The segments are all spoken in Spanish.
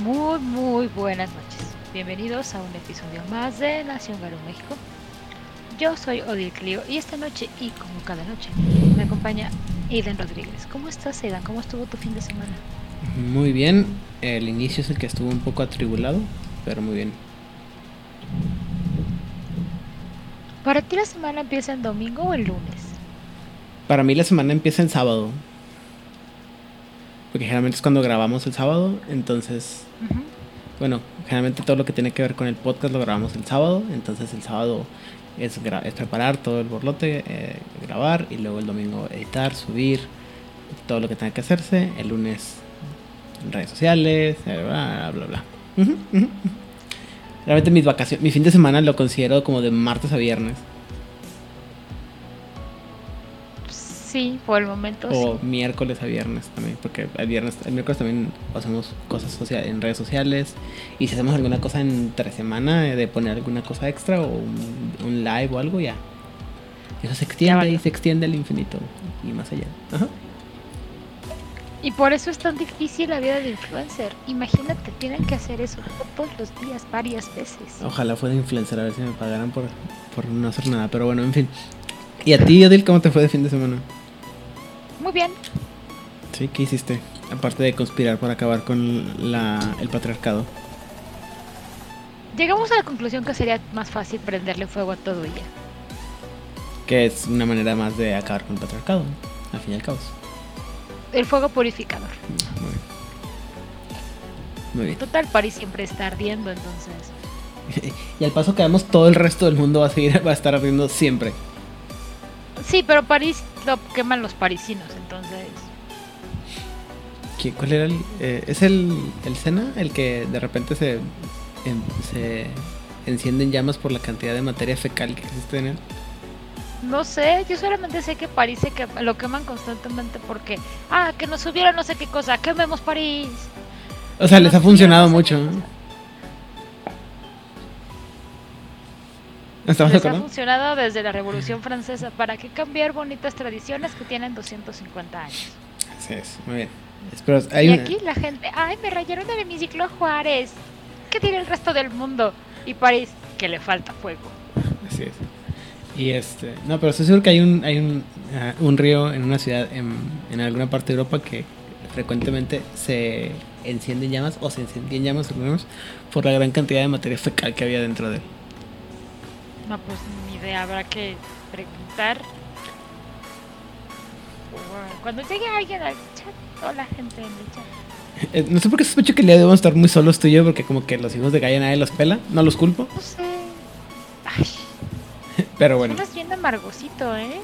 Muy muy buenas noches. Bienvenidos a un episodio más de Nación Garo México. Yo soy Odil Clio y esta noche, y como cada noche, me acompaña Aidan Rodríguez. ¿Cómo estás, Aidan? ¿Cómo estuvo tu fin de semana? Muy bien. El inicio es el que estuvo un poco atribulado, pero muy bien. ¿Para ti la semana empieza el domingo o el lunes? Para mí la semana empieza el sábado. Porque generalmente es cuando grabamos el sábado, entonces, bueno, generalmente todo lo que tiene que ver con el podcast lo grabamos el sábado, entonces el sábado es, gra- es preparar todo el borlote, eh, grabar y luego el domingo editar, subir, todo lo que tenga que hacerse, el lunes redes sociales, eh, bla, bla, bla. Ujú. Realmente mis vacaciones, mi fin de semana lo considero como de martes a viernes. Sí, por el momento O sí. miércoles a viernes también, porque el viernes, el miércoles también hacemos cosas socia- en redes sociales. Y si hacemos alguna cosa entre semana, eh, de poner alguna cosa extra o un, un live o algo, ya. Eso se extiende y se extiende al infinito y más allá. Ajá. Y por eso es tan difícil la vida de influencer. Imagínate, tienen que hacer eso todos los días, varias veces. Ojalá fuera influencer, a ver si me pagaran por, por no hacer nada. Pero bueno, en fin. ¿Y a ti, Adil, cómo te fue de fin de semana? Muy bien. Sí, ¿qué hiciste? Aparte de conspirar para acabar con la, el patriarcado. Llegamos a la conclusión que sería más fácil prenderle fuego a todo ella. Que es una manera más de acabar con el patriarcado, ¿no? al fin y al cabo. El fuego purificador. Muy bien. Muy bien. Total, París siempre está ardiendo, entonces. Y al paso que vamos, todo el resto del mundo va a seguir, va a estar ardiendo siempre. Sí, pero París lo queman los parisinos, entonces. ¿Qué- ¿Cuál era el...? eh, ¿Es el, el Sena el que de repente se, en- se enciende en llamas por la cantidad de materia fecal que existe en él? No sé, yo solamente sé que París se que- lo queman constantemente porque. Ah, que nos subiera no sé qué cosa, quememos París. O sea, les ha funcionado no sé mucho. ¿Estamos de Les ha funcionado desde la Revolución Francesa. ¿Para qué cambiar bonitas tradiciones que tienen 250 años? Así es, muy bien. Espero, hay y una- aquí la gente, ay, me rayaron el hemiciclo Juárez. ¿Qué tiene el resto del mundo? Y París, que le falta fuego. Así es. Y este, no, pero estoy seguro que hay un, hay un, ah, un río en una ciudad en, en alguna parte de Europa que frecuentemente se enciende en llamas o se encendía en llamas supongamos, por la gran cantidad de materia fecal que había dentro de él. No, pues ni idea, habrá que preguntar. Cuando llegue alguien al chat, o la gente en el chat. Eh, no sé por qué sospecho que el día debemos estar muy solos tú y yo, porque como que los hijos de Gaia nadie los pela, no los culpo, No sé. Ay, pero bueno. andas bien amargosito, ¿eh?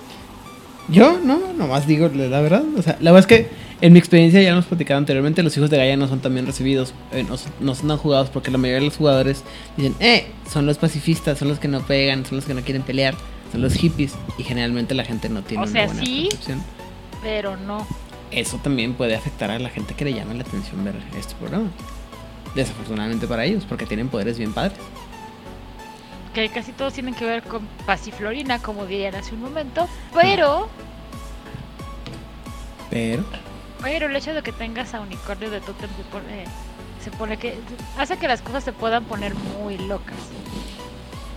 Yo, no, nomás digo la verdad. O sea, la verdad es que en mi experiencia ya lo hemos platicado anteriormente, los hijos de Gaia no son tan bien recibidos, eh, no, son- no son tan jugados porque la mayoría de los jugadores dicen, eh, son los pacifistas, son los que no pegan, son los que no quieren pelear, son los hippies y generalmente la gente no tiene O una sea, buena sí. percepción. Pero no. Eso también puede afectar a la gente que le llama la atención ver este programa. Desafortunadamente para ellos, porque tienen poderes bien padres. Que casi todos tienen que ver con pasiflorina, como dirían hace un momento. Pero, Pero, pero el hecho de que tengas a unicornio de Totem se pone, se pone que hace que las cosas se puedan poner muy locas.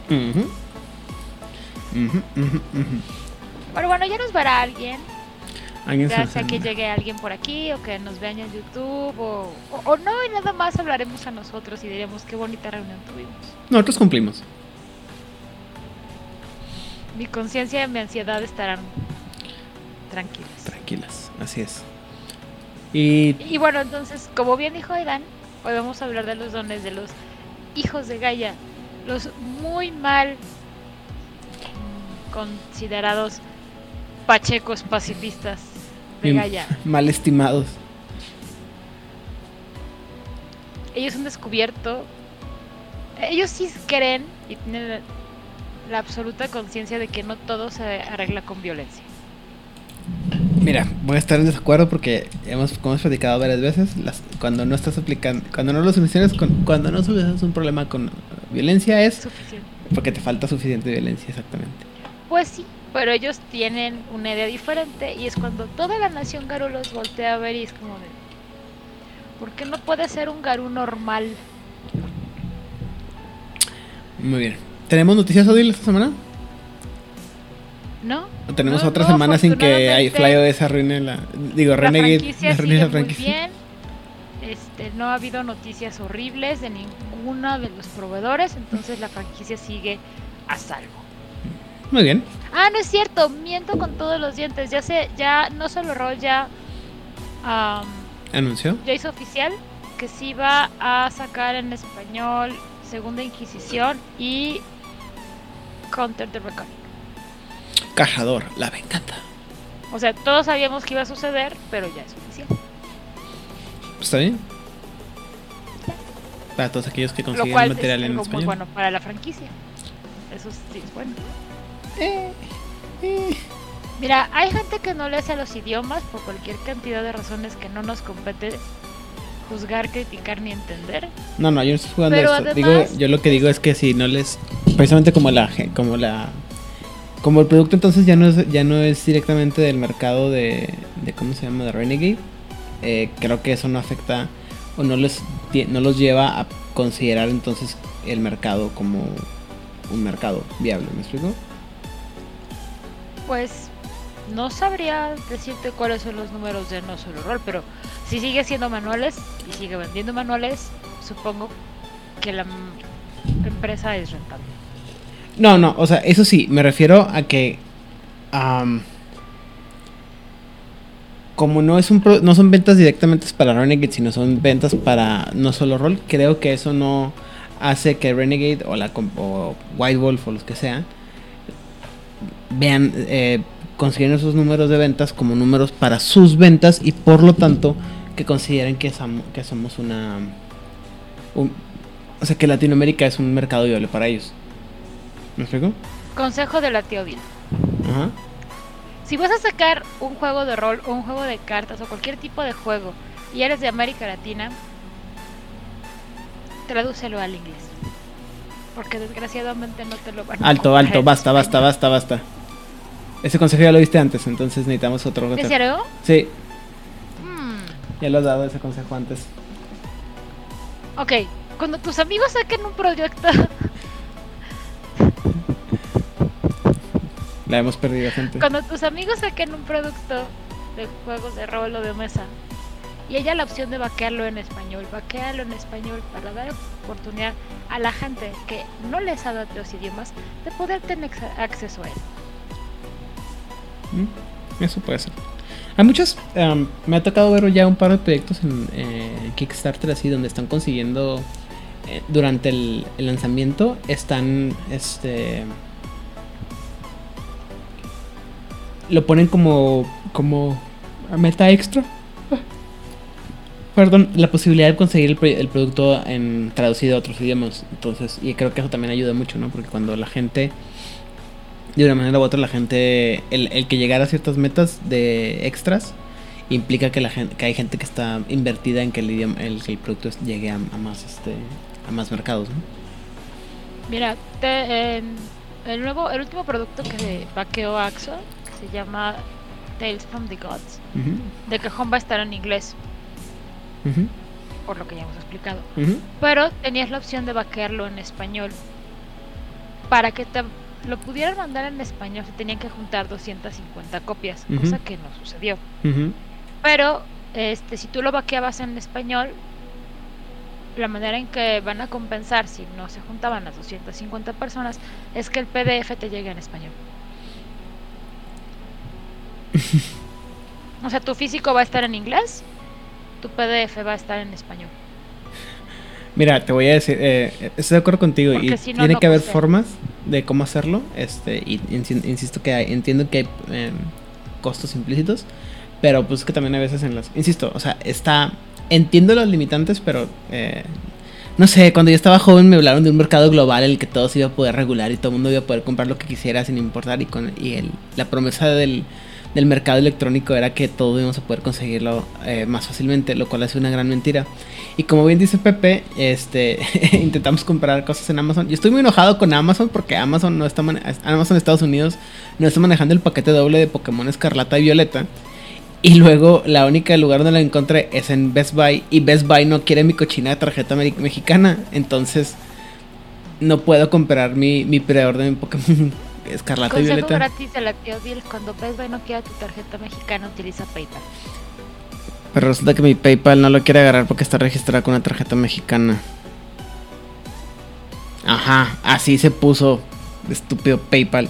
ujú. Ujú, ujú, ujú. Pero bueno, ya nos verá alguien. Alguien Ya sea que llegue alguien por aquí o que nos vean en YouTube o, o, o no, y nada más hablaremos a nosotros y diremos qué bonita reunión tuvimos. Nosotros cumplimos. Mi conciencia y mi ansiedad estarán tranquilas. Tranquilas, así es. Y Y bueno, entonces, como bien dijo Aidan, hoy vamos a hablar de los dones de los hijos de Gaia, los muy mal considerados pachecos pacifistas de. Gaia. mal estimados. Ellos han descubierto, ellos sí creen y tienen la absoluta conciencia de que no todo se arregla con violencia. Mira, voy a estar en desacuerdo porque hemos, como hemos platicado varias veces, las, cuando no estás aplicando, cuando no lo solucionas con, cuando no solucionas un problema con violencia es Suficiente. porque te falta suficiente violencia, exactamente. Pues sí, pero ellos tienen una idea diferente y es cuando toda la nación Garo los voltea a ver y es como de... ¿Por qué no puede ser un Garú normal? Muy bien. ¿Tenemos noticias Odil esta semana? ¿No? ¿O tenemos No, otra no, semana sin que FlyOS arruine la. Digo, La Renegade franquicia arruine sigue la muy bien. Este, no ha habido noticias horribles de ninguno de los proveedores, entonces la franquicia sigue a salvo. Muy bien. Ah, no es cierto, miento con todos los dientes. Ya sé, ya no solo Roll ya, Anunció. ya hizo oficial que sí va a sacar en español Segunda Inquisición y Counter the Reckoning. Cajador, la venganza. O sea, todos sabíamos que iba a suceder, pero ya es oficial. ¿Está bien? Para todos aquellos que Lo consiguen es material en español. muy bueno para la franquicia. Eso sí es bueno. Eh, eh. Mira, hay gente que no le hace a los idiomas por cualquier cantidad de razones que no nos compete juzgar, criticar ni entender. No, no, yo no estoy jugando Pero además- Digo, yo lo que digo es que si no les. Precisamente como la. Como la. Como el producto entonces ya no es, ya no es directamente del mercado de, de ¿cómo se llama? de Renegade. eh, creo que eso no afecta o no les no los lleva a considerar entonces el mercado como un mercado viable, ¿me explico? Pues no sabría decirte cuáles son los números de no solo rol, pero si sigue siendo manuales y sigue vendiendo manuales, supongo que la empresa es rentable. No, no, o sea, eso sí, me refiero a que am, como no es un pro- no son ventas directamente para Renegade, sino son ventas para no solo rol, creo que eso no hace que Renegade o la o White Wolf o los que sean vean eh, consideren esos números de ventas como números para sus ventas y por lo tanto que consideren que, som- que somos una un- o sea que Latinoamérica es un mercado viable para ellos. ¿Me explico? Consejo de la tía Odil. Ajá. Si vas a sacar un juego de rol o un juego de cartas o cualquier tipo de juego y eres de América Latina, tradúcelo al inglés. Porque desgraciadamente no te lo van a Alto, alto, basta, basta, basta, basta. Ese consejo ya lo viste antes, entonces necesitamos otro. ¿En serio? Sí, Hmm, ya lo has dado ese consejo antes. Ok, cuando tus amigos saquen un proyecto, La hemos perdido, gente. cuando tus amigos saquen un producto de juegos de rol o de mesa y haya la opción de vaquearlo en español, vaquearlo en español para dar oportunidad a la gente que no les sabe otros idiomas de poder tener acceso a él. Mm, Eso puede ser. Hay muchos. em, me ha tocado ver ya un par de proyectos en eh, Kickstarter así donde están consiguiendo eh, durante el, el lanzamiento están este lo ponen como como meta extra. Perdón, la posibilidad de conseguir el, pro- el producto en traducido a otros idiomas. Entonces, y creo que eso también ayuda mucho, ¿no? Porque cuando la gente de una manera u otra la gente el, el que llegara a ciertas metas de extras implica que la gente que hay gente que está invertida en que el idioma el, que el producto llegue a, a más este a más mercados ¿no? Mira, te- en el nuevo, el último producto que vaqueó que se llama Tales from the Gods, de cajón va a estar en inglés, por lo que ya hemos explicado. Pero tenías la opción de vaquearlo en español. Para que te lo pudieran mandar en español se tenían que juntar 250 copias, cosa que no sucedió. Pero este, si tú lo vaqueabas en español, la manera en que van a compensar si no se juntaban las 250 personas es que el PDF te llegue en español. o sea, tu físico va a estar en inglés, tu PDF va a estar en español. Mira, te voy a decir, eh, estoy de acuerdo contigo Porque y si no, tiene no que haber formas de cómo hacerlo, este, y insi- insisto que hay- entiendo que hay em, costos implícitos, pero pues que también a veces en las, insisto, o sea, está, entiendo los limitantes, pero eh, no sé, cuando yo estaba joven me hablaron de un mercado global en el que todo se iba a poder regular y todo el mundo iba a poder comprar lo que quisiera sin importar y con y el, la promesa del, del mercado electrónico era que todo íbamos a poder conseguirlo eh, más fácilmente, lo cual es una gran mentira. Y como bien dice Pepe, este intentamos comprar cosas en Amazon. Yo estoy muy enojado con Amazon porque Amazon no está Amazon Estados Unidos no está manejando el paquete doble de Pokémon Escarlata y Violeta. Y luego la única lugar donde la encontré es en Best Buy. Y Best Buy no quiere mi cochina de tarjeta me- mexicana. Entonces no puedo comprar mi, mi preorden de Pokémon Escarlata y Consejo Violeta. gratis de la Odil, cuando no quiera tu tarjeta mexicana, utiliza PayPal. Pero resulta que mi PayPal no lo quiere agarrar porque está registrada con una tarjeta mexicana. Ajá, así se puso estúpido PayPal.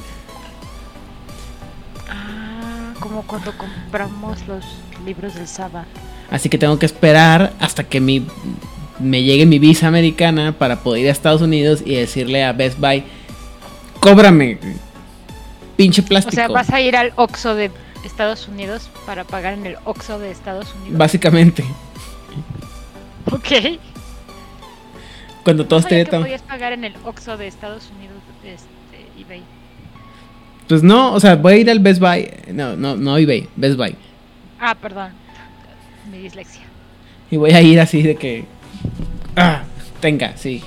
Ah, como cuando compramos los libros del Saba. Así que tengo que esperar hasta que mi, me llegue mi visa americana para poder ir a Estados Unidos y decirle a Best Buy, cóbrame, pinche O plástico. sea, vas a ir al Oxxo de Estados Unidos para pagar en el Oxxo de Estados Unidos. Básicamente, Ok. cuando todo No sabía esté que tan... podías pagar en el Oxxo de Estados Unidos, este, eBay. Pues no, o sea, voy a ir al Best Buy. No, no, no eBay, Best Buy. Ah, perdón. Mi dislexia. Y voy a ir así de que... Ah, tenga, sí.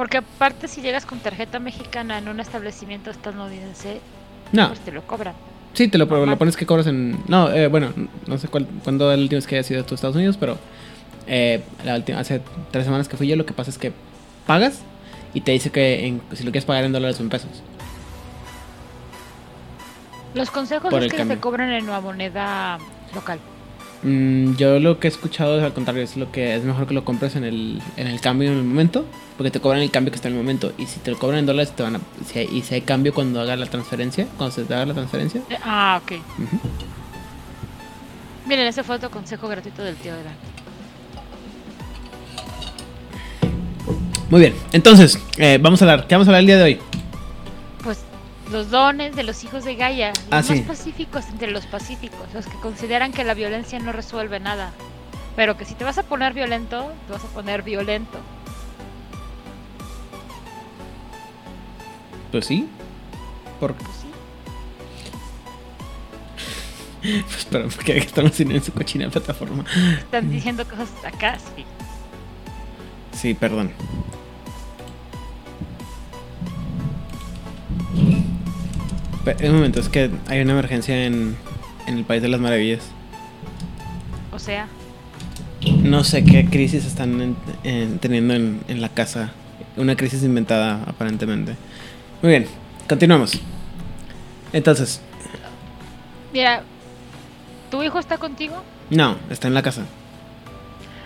Porque aparte si llegas con tarjeta mexicana en un establecimiento estadounidense, No, pues te lo cobran. sí, te lo, pones que cobras en... No, eh, bueno, no sé cuál, cuándo es la última vez que hayas ido a Estados Unidos, pero eh, la última, hace tres semanas que fui yo, lo que pasa es que pagas y te dice que en- si lo quieres pagar en dólares o en pesos. Los consejos Por es el que cambio. te cobran en una moneda local. Mm, yo lo que he escuchado es al contrario, es lo que es mejor que lo compres en el, en el cambio en el momento, porque te cobran el cambio que está en el momento. Y si te lo cobran en dólares, te van a, si hay, y si hay cambio cuando haga la transferencia, cuando se te haga la transferencia. Eh, Ah, ok. ujú. Miren, ese fue otro consejo gratuito del tío de Dan. Muy bien, entonces, eh, vamos a hablar, ¿qué vamos a hablar el día de hoy? Los dones de los hijos de Gaia, los Ah, más sí. pacíficos entre los pacíficos, los que consideran que la violencia no resuelve nada, pero que si te vas a poner violento, te vas a poner violento. Pues sí. Por, Pues sí. pues, pero porque estamos en su cochina plataforma. Están diciendo cosas acá, sí. Sí, perdón. Un momento, es que hay una emergencia en, en el País de las Maravillas. O sea, No sé qué crisis están en- en- teniendo en, en la casa. Una crisis inventada, aparentemente. Muy bien, continuamos. Entonces, mira, ¿tu hijo está contigo? no, está en la casa.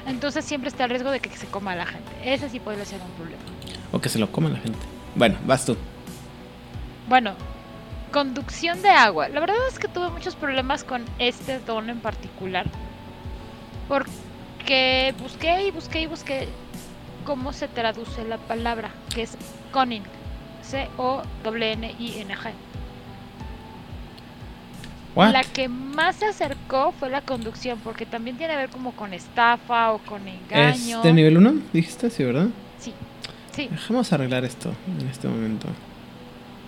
Entonces siempre está el riesgo de que se coma a la gente. Ese sí puede ser un problema. O que se lo coma la gente. Bueno, vas tú. Bueno, conducción de agua. La verdad es que tuve muchos problemas con este don en particular. Porque busqué y busqué y busqué cómo se traduce la palabra, que es conning. C-O-N-N-I-N-G. La que más se acercó fue la conducción, porque también tiene que ver como con estafa o con engaño. ¿Es de nivel 1? Dijiste, sí, ¿verdad? Sí, sí. A arreglar esto en este momento.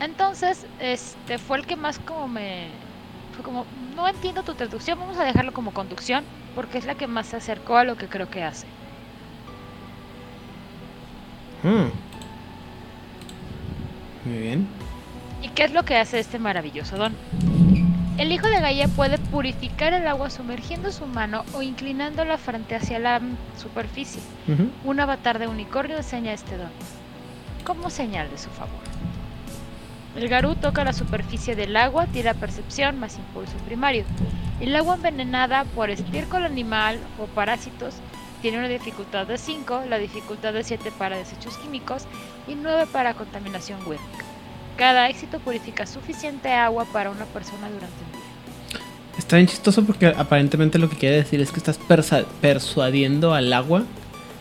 Entonces, este fue el que más como me fue como no entiendo tu traducción, vamos a dejarlo como conducción porque es la que más se acercó a lo que creo que hace. Ah. Muy bien. ¿Y qué es lo que hace este maravilloso don? El hijo de Gaia puede purificar el agua sumergiendo su mano o inclinándola frente hacia la superficie. Un avatar de unicornio enseña este don, como señal de su favor. El Garú toca la superficie del agua, tira percepción más impulso primario. El agua envenenada por estiércol animal o parásitos tiene una dificultad de 5, la dificultad de 7 para desechos químicos y 9 para contaminación huérmica. Cada éxito purifica suficiente agua para una persona durante un día. Está bien chistoso porque aparentemente lo que quiere decir es que estás persuadiendo al agua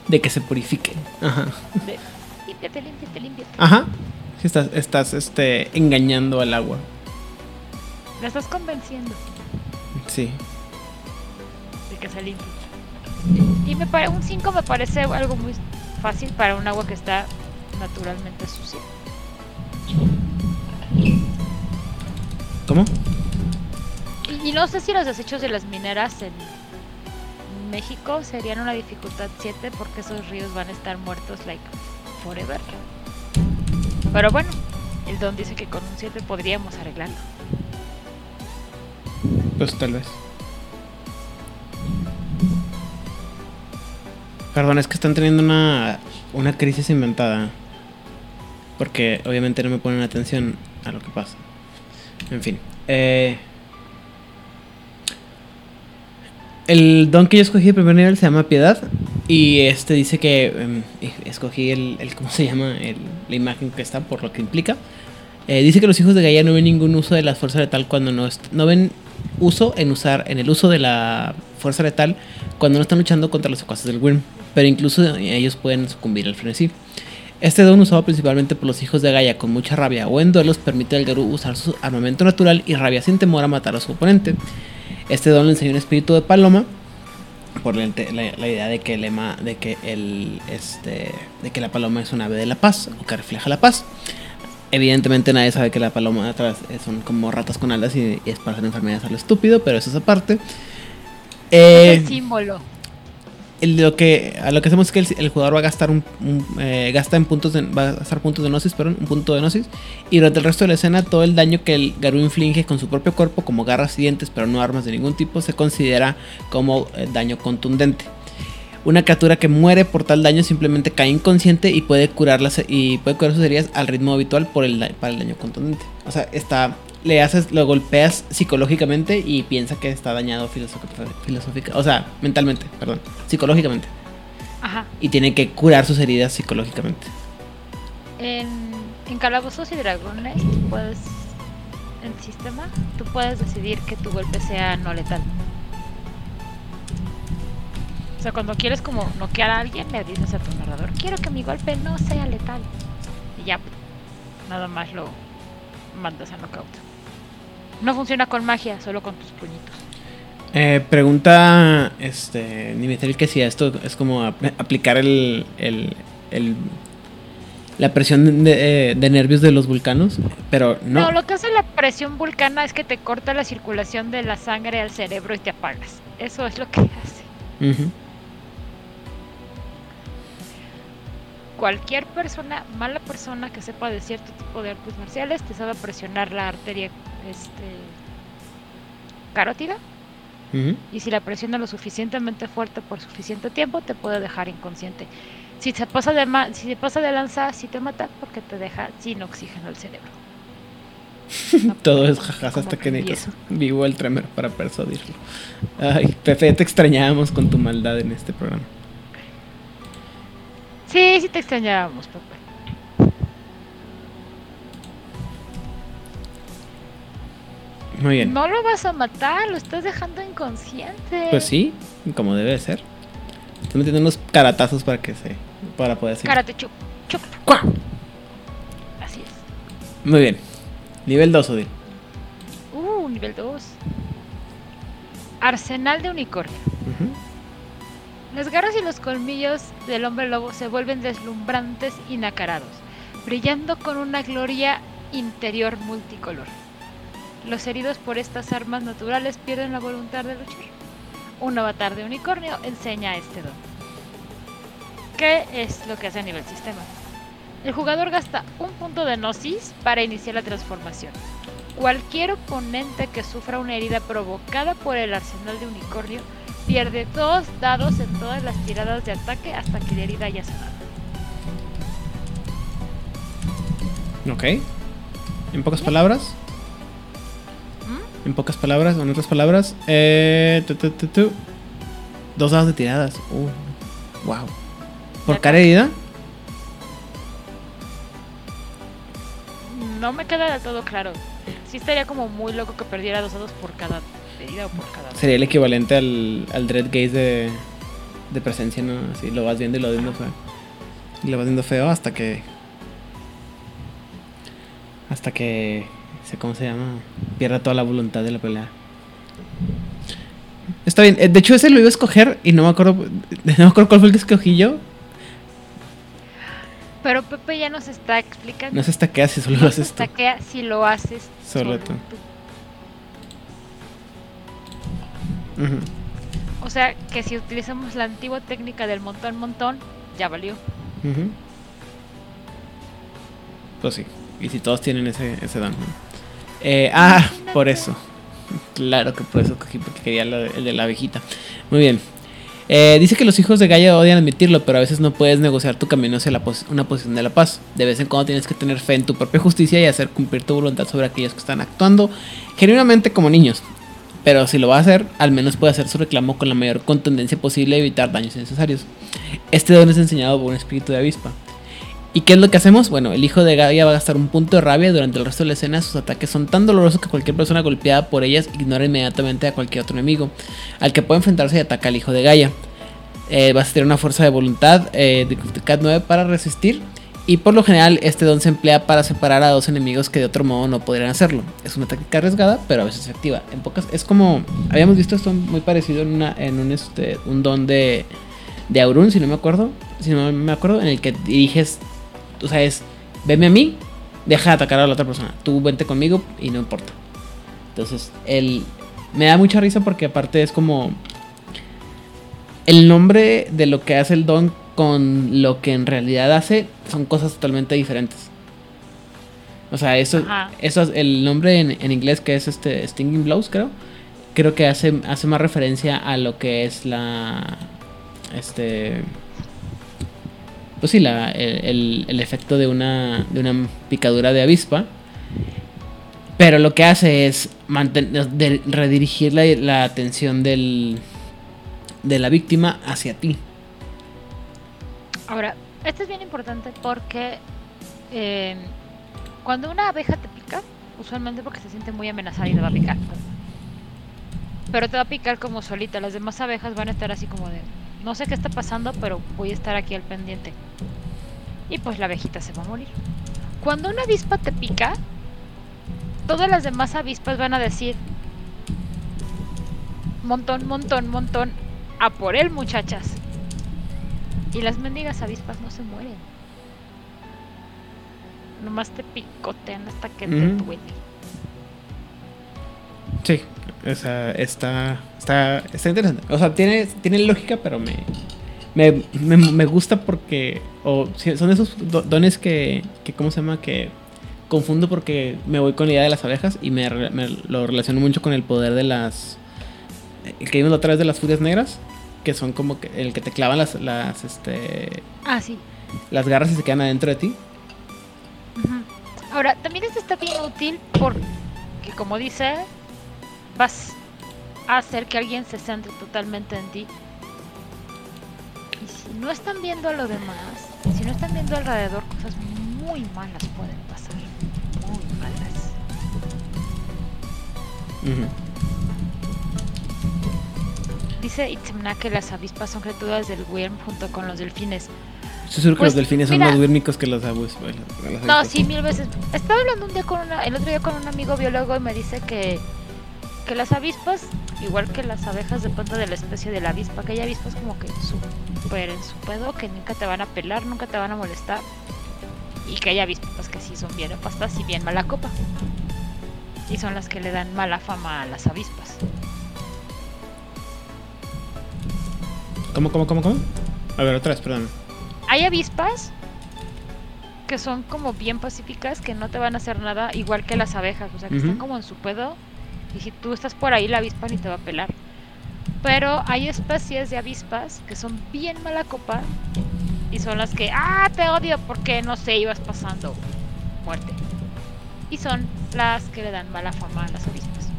de que se purifique. Ajá. De, límpiate, límpiate, límpiate. Ajá. Estás, estás este, engañando al agua. La estás convenciendo. Sí. de que se limpie. Y me pare, un 5 me parece algo muy fácil para un agua que está naturalmente sucia. ¿Cómo? Y, y no sé si los desechos de las mineras en México serían una dificultad 7 porque esos ríos van a estar muertos like forever. Pero bueno, el don dice que con un 7 podríamos arreglarlo. Pues tal vez. Perdón, es que están teniendo una, una crisis inventada. Porque obviamente no me ponen atención a lo que pasa. En fin. Eh, el don que yo escogí de primer nivel se llama Piedad. Y este dice que em, escogí el, el, ¿Cómo se llama? La imagen que está, por lo que implica. Eh, dice que los hijos de Gaia no ven ningún uso de la fuerza letal cuando no, no ven uso en usar en el uso de la fuerza letal cuando no están luchando contra los secuaces del Wyrm, pero incluso ellos pueden sucumbir al frenesí. Este don usado principalmente por los hijos de Gaia con mucha rabia o en duelos permite al Garú usar su armamento natural y rabia sin temor a matar a su oponente. Este don le enseña un espíritu de paloma por la, la, la, idea de que el lema de que el este de que la paloma es un ave de la paz o que refleja la paz. Evidentemente nadie sabe que la paloma atrás son como ratas con alas y, y esparcen enfermedades a lo estúpido, pero eso es aparte. Eh, es el símbolo. Lo que, a lo que hacemos es que el, jugador va a gastar un, eh, gasta en puntos de, va a gastar puntos de gnosis, perdón, un punto de gnosis y durante el resto de la escena todo el daño que el Garú inflige con su propio cuerpo como garras y dientes, pero no armas de ningún tipo, se considera como eh, daño contundente. Una criatura que muere por tal daño simplemente cae inconsciente y puede curarlas y puede curar sus heridas al ritmo habitual por el, para el daño contundente. O sea, está le haces, lo golpeas psicológicamente y piensa que está dañado filosófica, o sea, mentalmente, perdón, psicológicamente. Ajá. Y tiene que curar sus heridas psicológicamente. En, en Calabozos y Dragones, tú puedes, en el sistema, tú puedes decidir que tu golpe sea no letal. O sea, cuando quieres como noquear a alguien, le dices a tu narrador, quiero que mi golpe no sea letal. Y ya, nada más lo mandas a knockout. No funciona con magia, solo con tus puñitos. Eh, pregunta este que si esto es como ap aplicar el, el, el, la presión de, eh, de, nervios de los vulcanos, pero no. No, lo que hace la presión vulcana es que te corta la circulación de la sangre al cerebro y te apagas. Eso es lo que hace. Uh -huh. Cualquier persona, mala persona que sepa de cierto tipo de artes marciales, te sabe presionar la arteria este, carótida. Uh -huh. Y si la presiona lo suficientemente fuerte por suficiente tiempo, te puede dejar inconsciente. Si se pasa de, si se pasa de lanza, si te mata, porque te deja sin oxígeno el cerebro. No Todo es jajas hasta que necesitas vivo el tremer para persuadirlo. Ay, Pepe, te extrañábamos con tu maldad en este programa. Sí, sí te extrañábamos, Pepe. Muy bien. No lo vas a matar, lo estás dejando inconsciente. Pues sí, como debe ser. Estoy metiendo unos caratazos para que se. para poder seguir. Karate chup, chup. ¡Cuá! Así es. Muy bien. Nivel 2, Odil. Uh, nivel 2. Arsenal de unicornio. Uh -huh. Las garras y los colmillos del hombre lobo se vuelven deslumbrantes y nacarados, brillando con una gloria interior multicolor. Los heridos por estas armas naturales pierden la voluntad de luchar. Un avatar de unicornio enseña este don. ¿Qué es lo que hace a nivel sistema? El jugador gasta un punto de gnosis para iniciar la transformación. Cualquier oponente que sufra una herida provocada por el arsenal de unicornio pierde dos dados en todas las tiradas de ataque hasta que la herida haya sanado. Ok. En pocas palabras. En pocas palabras, o en otras palabras. Eh, tu, tu, tu, dos dados de tiradas. Uh, wow. ¿Por cada herida? No me queda del todo claro. Sí estaría como muy loco que perdiera dos dados por cada herida o por cada. Sería el equivalente al, al Dread Gaze de, de presencia, ¿no? Así lo vas viendo y lo vas viendo feo. Y lo vas viendo feo hasta que. Hasta que. ¿Cómo se llama? Pierda toda la voluntad de la pelea. Está bien. De hecho, ese lo iba a escoger y no me acuerdo. No me acuerdo cuál fue el que escogí yo. Pero Pepe ya nos está explicando. No se estaquea si solo no lo haces se estaquea si lo haces solo, solo tú. tú. Uh -huh. O sea que si utilizamos la antigua técnica del montón montón, ya valió. Uh -huh. Pues sí. Y si todos tienen ese, ese dan. Eh, ah, por eso. Claro que por eso cogí, porque quería el de la abejita. Muy bien. Eh, dice que los hijos de Gaia odian admitirlo, pero a veces no puedes negociar tu camino hacia la una posición de la paz. De vez en cuando tienes que tener fe en tu propia justicia y hacer cumplir tu voluntad sobre aquellos que están actuando genuinamente como niños. Pero si lo va a hacer, al menos puede hacer su reclamo con la mayor contundencia posible y evitar daños innecesarios. Este don es enseñado por un espíritu de avispa. ¿Y qué es lo que hacemos? Bueno, el hijo de Gaia va a gastar un punto de rabia durante el resto de la escena. Sus ataques son tan dolorosos que cualquier persona golpeada por ellas ignora inmediatamente a cualquier otro enemigo al que puede enfrentarse y ataca al hijo de Gaia. Eh, vas a tener una fuerza de voluntad eh, de dificultad 9 para resistir. Y por lo general, este don se emplea para separar a dos enemigos que de otro modo no podrían hacerlo. Es una táctica arriesgada, pero a veces efectiva. En pocas, es como. Habíamos visto esto muy parecido en, una, en un, este, un don de, de Aurun, si no me acuerdo. Si no me acuerdo, en el que diriges. O sea, es. Veme a mí, deja de atacar a la otra persona. Tú vente conmigo y no importa. Entonces, él. Me da mucha risa porque aparte es como. El nombre de lo que hace el don con lo que en realidad hace son cosas totalmente diferentes. O sea, eso, Ajá. eso es el nombre en, en inglés que es este Stinging Blows, creo. Creo que hace, hace más referencia a lo que es la. Este. Pues sí, el, el- efecto de una, de una picadura de avispa. Pero lo que hace es manten- de- redirigir la, la atención del, de la víctima hacia ti. Ahora, esto es bien importante porque eh, cuando una abeja te pica, usualmente porque se siente muy amenazada y te va a picar. Pero te va a picar como solita. Las demás abejas van a estar así como de, no sé qué está pasando, pero voy a estar aquí al pendiente. Y pues la abejita se va a morir. Cuando una avispa te pica, todas las demás avispas van a decir, montón, montón, montón, a por él muchachas. Y las mendigas avispas no se mueren. Nomás te picotean hasta que te Ujú. duele. Sí, o sea, está, está, está interesante. O sea, tiene, tiene lógica, pero me, me, me, me gusta porque o, son esos do- dones que, que, ¿cómo se llama? Que confundo porque me voy con la idea de las abejas y me, lo relaciono mucho con el poder de las... Que vimos la otra vez de las furias negras, que son como que el que te clavan las, las, este, Ah, sí. las garras y se quedan adentro de ti. Ahora, también esto está bien útil porque, como dice, vas a hacer que alguien se centre totalmente en ti. Y si no están viendo a lo demás, si no están viendo alrededor, cosas muy malas pueden pasar. Muy malas. Dice Itzemna que las avispas son criaturas del Wyrm junto con los delfines. Estoy seguro que Pues, los delfines son más duérmicos que los abuelos. No, sí, mil veces. Estaba hablando un día con una, el otro día con un amigo biólogo y me dice que, que las avispas, igual que las abejas, depende de la especie de la avispa, que hay avispas como que súper en su pedo, que nunca te van a pelar, nunca te van a molestar. Y que hay avispas que sí son bien pastas y bien mala copa. Y son las que le dan mala fama a las avispas. ¿Cómo, cómo, cómo, cómo? A ver, otra vez, perdón. Hay avispas que son como bien pacíficas, que no te van a hacer nada, igual que las abejas, o sea, que están como en su pedo. Y si tú estás por ahí, la avispa ni te va a pelar. Pero hay especies de avispas que son bien mala copa y son las que, ah, te odio porque no sé, ibas pasando muerte. Y son las que le dan mala fama a las avispas.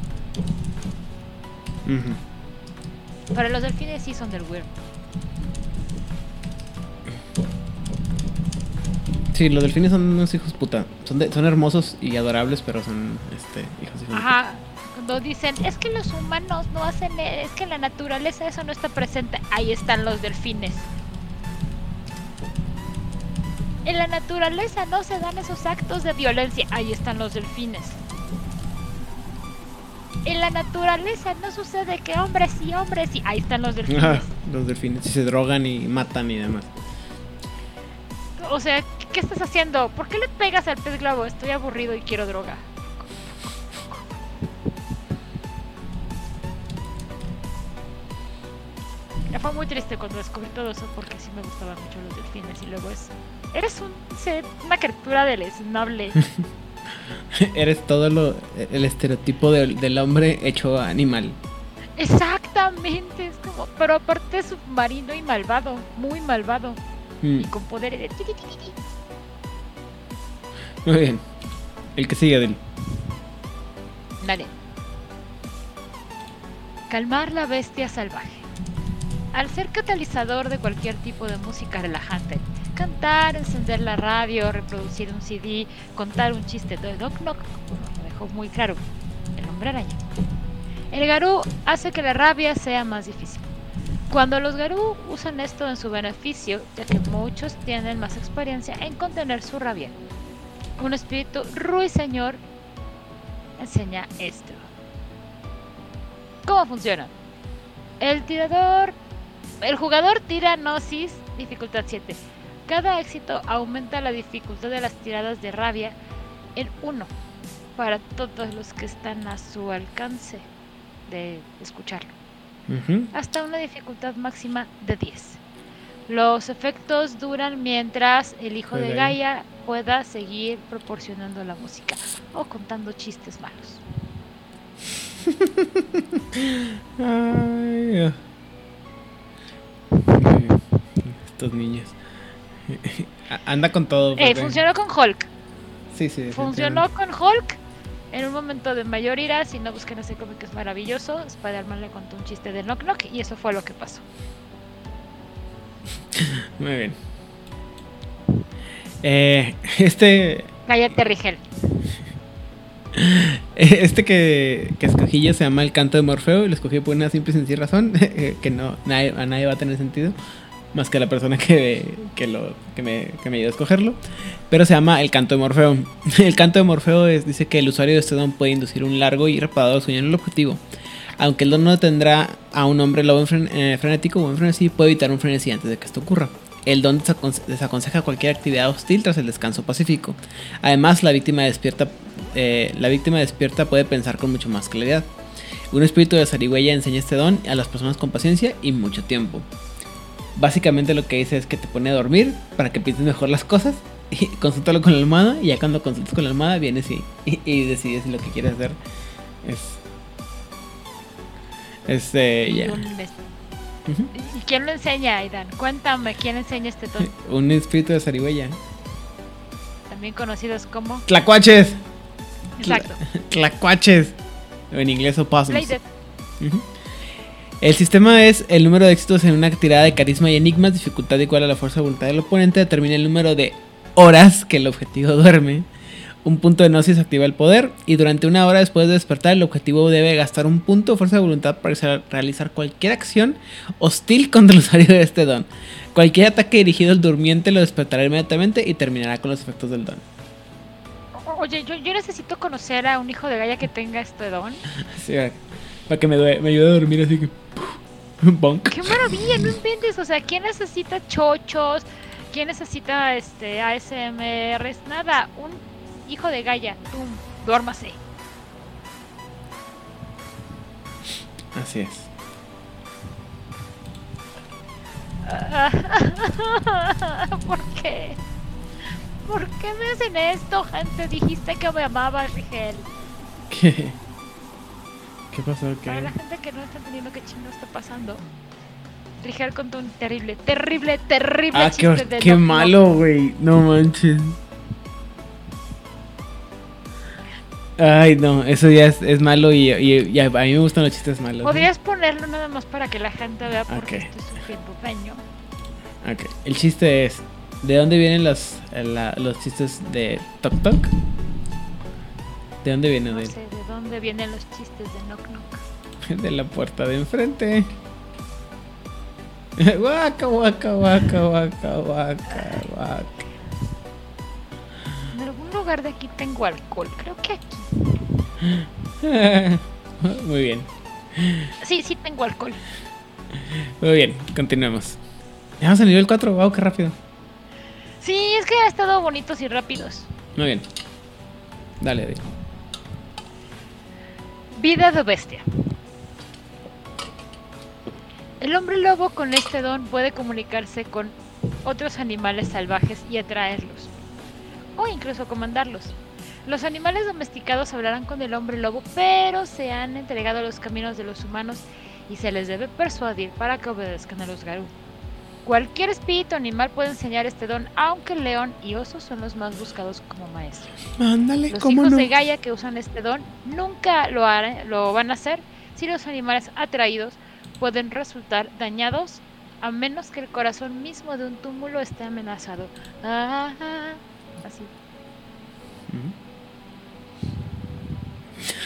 Ujú. Pero los delfines sí son del weird. Sí, los delfines son unos hijos puta. Son, de- son hermosos y adorables, pero son este, hijos de Ajá. Cuando dicen, es que los humanos no hacen, e- es que en la naturaleza eso no está presente, ahí están los delfines. En la naturaleza no se dan esos actos de violencia, ahí están los delfines. En la naturaleza no sucede que hombres y hombres y ahí están los delfines. Los delfines. Se drogan y matan y demás. O sea, ¿qué estás haciendo? ¿Por qué le pegas al pez globo? Estoy aburrido y quiero droga. Fue muy triste cuando descubrí todo eso porque sí me gustaban mucho los delfines y luego es... Eres un, ser- una criatura deleznable. Eres todo lo, el estereotipo del, del hombre hecho animal. Exactamente, es como, pero aparte es submarino y malvado, muy malvado. Mm, Y con poderes de... Muy bien. El que sigue del. Dale. Calmar la bestia salvaje. Al ser catalizador de cualquier tipo de música relajante, cantar, encender la radio, reproducir un CD, contar un chiste de Knock Knock, lo dejó muy claro, el hombre araña. El garú hace que la rabia sea más difícil. Cuando los garú usan esto en su beneficio, ya que muchos tienen más experiencia en contener su rabia. Un espíritu ruiseñor enseña esto. ¿Cómo funciona? El tirador. El jugador tira Gnosis, dificultad 7. Cada éxito aumenta la dificultad de las tiradas de rabia en 1 para todos los que están a su alcance de escucharlo, hasta una dificultad máxima de 10. Los efectos duran mientras el hijo de. Gaia pueda seguir proporcionando la música o contando chistes malos. Ay. Estos niños. Anda con todo. Eh, funcionó con Hulk. Sí, sí. Funcionó con Hulk. En un momento de mayor ira, si no busquen ese cómic es maravilloso, Spider-Man le contó un chiste de Knock Knock y eso fue lo que pasó. Muy bien. Eh, este. Cállate, Rigel. Este que, escogí yo se llama El canto de Morfeo y lo escogí por una simple y sencilla razón que no nadie- a nadie va a tener sentido más que a la persona que, que, me, que me ayudó a escogerlo. Pero se llama El canto de Morfeo. El canto de Morfeo es- dice que el usuario de este don puede inducir un largo y reparador sueño en el objetivo. Aunque el don no tendrá a un hombre lobo en fren- eh, frenético o en frenesí, puede evitar un frenesí antes de que esto ocurra. El don desaconse- desaconseja cualquier actividad hostil tras el descanso pacífico. Además, la víctima despierta, eh, la víctima despierta puede pensar con mucho más claridad. Un espíritu de zarigüeya enseña este don a las personas con paciencia y mucho tiempo. Básicamente lo que dice es que te pone a dormir para que pienses mejor las cosas y consúltalo con la almohada y ya cuando consultas con la almohada vienes y, y, y decides lo que quieres hacer es... Es ya. Un ¿Y quién lo enseña, Aidan? Cuéntame, ¿quién enseña este don? Un espíritu de zarigüeya. También conocidos como... ¡Tlacuaches! Exacto. ¡Tlacuaches! O en inglés opossums. Ujú. El sistema es el número de éxitos en una tirada de carisma y enigmas, dificultad igual a la fuerza de voluntad del oponente, determina el número de horas que el objetivo duerme. Un punto de gnosis activa el poder y durante una hora después de despertar el objetivo debe gastar un punto de fuerza de voluntad para realizar- cualquier acción hostil contra el usuario de este don. Cualquier ataque dirigido al durmiente lo despertará inmediatamente y terminará con los efectos del don. Oye, yo, yo necesito conocer a un hijo de Gaia que tenga este don. Sí, para que me, ayude a dormir así que... bonk. ¡Qué maravilla! No inventes. O sea, ¿quién necesita chochos? ¿Quién necesita este ASMRs? Nada. Un hijo de Gaia. ¡Tum! Duérmase. Así es. ¿Por qué? ¿Por qué me hacen esto, gente? Dijiste que me amabas, Rigel. ¿Qué? ¿Qué pasó? ¿Qué? Para la gente que no está entendiendo qué chingo está pasando. Rigel contó un terrible, terrible, terrible Ah, chiste qué, de qué malo, güey. No manches. Ay, no, eso ya es, es malo y, y- y a, mí me gustan los chistes malos. Podrías ponerlo nada más para que la gente vea por qué Ok. estoy sufriendo daño. Ok, El chiste es: ¿de dónde vienen los, la- los chistes de Tok Tok? ¿De dónde vienen? No De, sé de dónde vienen los chistes de Knock Knock. de la puerta de enfrente. Guaca, guaca, guaca, guaca, guaca, guaca. En algún lugar de aquí tengo alcohol. Creo que aquí. Muy bien. Sí, sí tengo alcohol. Muy bien, continuemos. Ya vamos al nivel 4, wow, qué rápido. Sí, es que ha estado bonitos y rápidos. Muy bien. Dale, Adi. Vida de bestia. El hombre lobo con este don puede comunicarse con otros animales salvajes y atraerlos, o incluso comandarlos. Los animales domesticados hablarán con el hombre lobo, pero se han entregado a los caminos de los humanos y se les debe persuadir para que obedezcan a los Garú. Cualquier espíritu animal puede enseñar este don, aunque león y oso son los más buscados como maestros. Ándale, Los ¿cómo hijos no? de Gaia que usan este don nunca lo, harán- lo van a hacer si los animales atraídos pueden resultar dañados a menos que el corazón mismo de un túmulo esté amenazado. Ah, ah, así.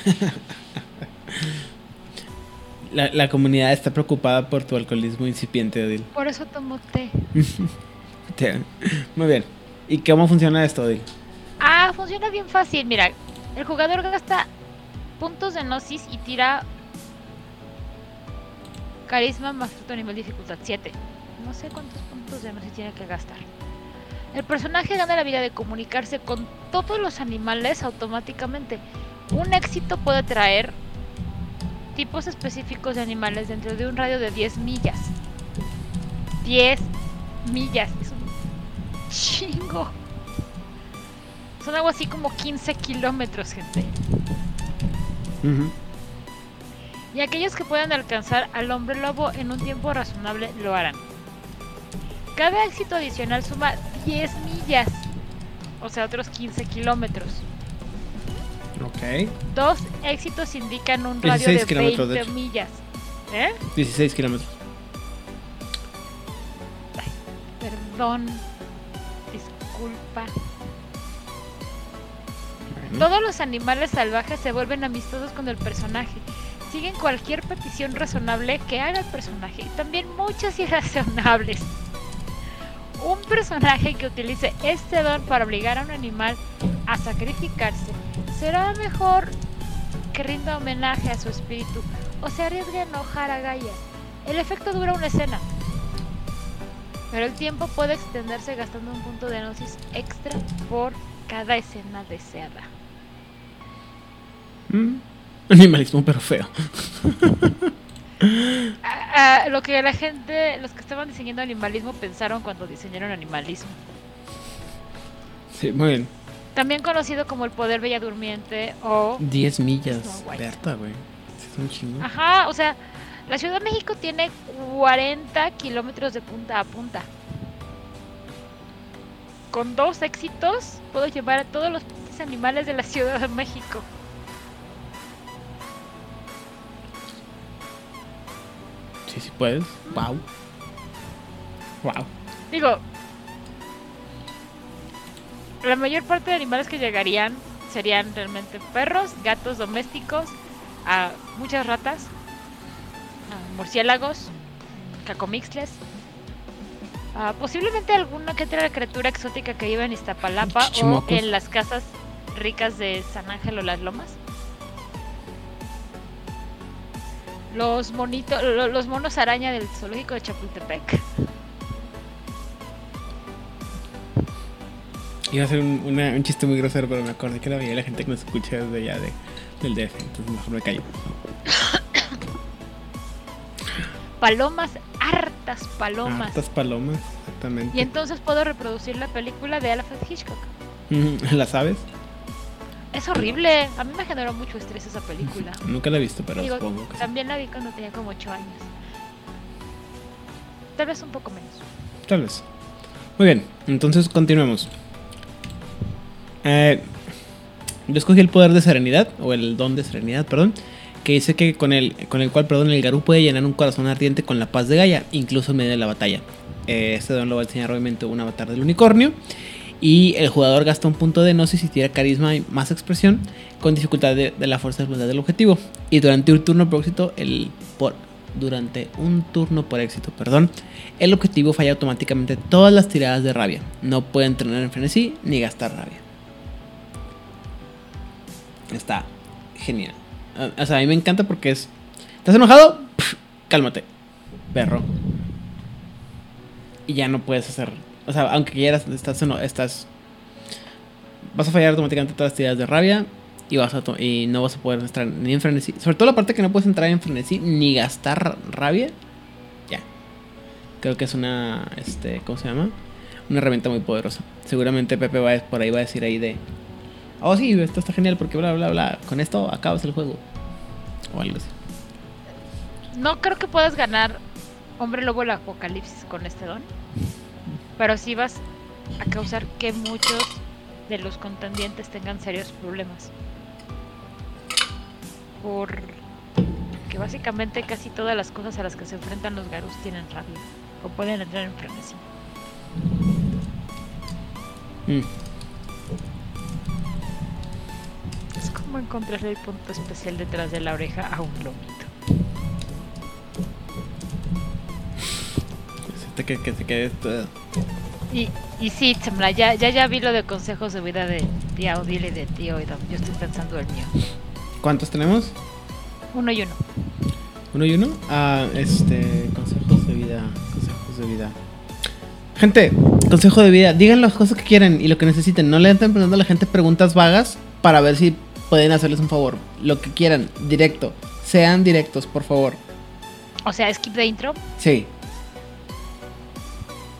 La, la comunidad está preocupada por tu alcoholismo incipiente, Odil. Por eso tomo té. Muy bien. ¿Y cómo funciona esto, Odil? Ah, funciona bien fácil. Mira, el jugador gasta puntos de gnosis y tira carisma más fruto nivel dificultad 7. No sé cuántos puntos de gnosis tiene que gastar. El personaje gana la vida de comunicarse con todos los animales automáticamente. Un éxito puede traer tipos específicos de animales dentro de un radio de 10 millas. 10 millas, es un chingo. Son algo así como 15 kilómetros, gente. Y aquellos que puedan alcanzar al hombre lobo en un tiempo razonable lo harán. Cada éxito adicional suma 10 millas, o sea, otros 15 kilómetros. Ok. Dos éxitos indican un radio 16 de kilómetros, de 20 hecho. millas. ¿Eh? 16 kilómetros. Perdón. Disculpa. Bueno. Todos los animales salvajes se vuelven amistosos con el personaje. Siguen cualquier petición razonable que haga el personaje y también muchas irrazonables. Un personaje que utilice este don para obligar a un animal a sacrificarse será mejor que rinda homenaje a su espíritu o se arriesgue a enojar a Gaia. El efecto dura una escena, pero el tiempo puede extenderse gastando un punto de gnosis extra por cada escena deseada. Mm. Animalismo, pero feo. Ah, ah, lo que la gente, los que estaban diseñando animalismo pensaron cuando diseñaron animalismo. Sí, muy bien. También conocido como el poder bella durmiente o... 10 millas. Berta, güey. Sí, Es un chingo. Ajá, o sea, la Ciudad de México tiene 40 kilómetros de punta a punta. Con dos éxitos puedo llevar a todos los animales de la Ciudad de México. Sí, sí puedes. Wow. Wow. Digo, la mayor parte de animales que llegarían serían realmente perros, gatos domésticos, a muchas ratas, a murciélagos, cacomixles, a posiblemente alguna que otra criatura exótica que viva en Iztapalapa o en las casas ricas de San Ángel o Las Lomas. Los monitos, los monos araña del zoológico de Chapultepec. Iba a ser un, una- un chiste muy grosero, pero me acordé que la mayoría de la gente que nos escucha es de allá de, del DF, entonces mejor me callo. Palomas, hartas palomas. Hartas palomas, exactamente. Y entonces puedo reproducir la película de Alfred Hitchcock. ¿Las sabes? Es horrible. A mí me generó mucho estrés esa película. Nunca la he visto, pero Digo, supongo que también la vi cuando tenía como 8 años. Tal vez un poco menos. Tal vez. Muy bien, entonces continuemos. Eh, yo escogí el poder de serenidad, o el don de serenidad, perdón, que dice que con el, con el cual perdón, el Garú puede llenar un corazón ardiente con la paz de Gaia, incluso en medio de la batalla. Eh, este don lo va a enseñar obviamente un avatar del unicornio. Y el jugador gasta un punto de gnosis y tira carisma y más expresión con dificultad de, la fuerza de voluntad del objetivo. Y durante un turno por éxito, el por, durante un turno por éxito, perdón, el objetivo falla automáticamente todas las tiradas de rabia. No puede entrenar en frenesí ni gastar rabia. Está genial. O sea, a mí me encanta porque es. ¿Estás enojado? Cálmate, perro. Y ya no puedes hacer. O sea, aunque quieras, estás, eno- estás. Vas a fallar automáticamente todas las tiradas de rabia. Y, vas a y no vas a poder entrar ni en frenesí. Sobre todo la parte que no puedes entrar en frenesí ni gastar rabia. Ya. Creo que es una. Este, ¿Cómo se llama? Una herramienta muy poderosa. Seguramente Pepe va por ahí va a decir ahí de. Oh, sí, esto está genial porque bla, bla, bla. Con esto acabas el juego. O algo así. No creo que puedas ganar Hombre Lobo el Apocalipsis con este don. Pero sí vas a causar que muchos de los contendientes tengan serios problemas. Por que básicamente casi todas las cosas a las que se enfrentan los Garus tienen rabia o pueden entrar en frenesí. Mm. Es como encontrar el punto especial detrás de la oreja a un lomito. Siente que, que se quede Y, y sí, Tsamla, ya, ya, ya vi lo de consejos de vida de tía Odile y de tío Idom. Yo estoy pensando el mío. ¿Cuántos tenemos? Uno y uno. ¿Uno y uno? Ah, este. Consejos de vida. Consejos de vida. Gente, consejo de vida. Digan las cosas que quieren y lo que necesiten. No le estén preguntando a la gente preguntas vagas para ver si pueden hacerles un favor. Lo que quieran, directo. Sean directos, por favor. O sea, skip de intro. Sí.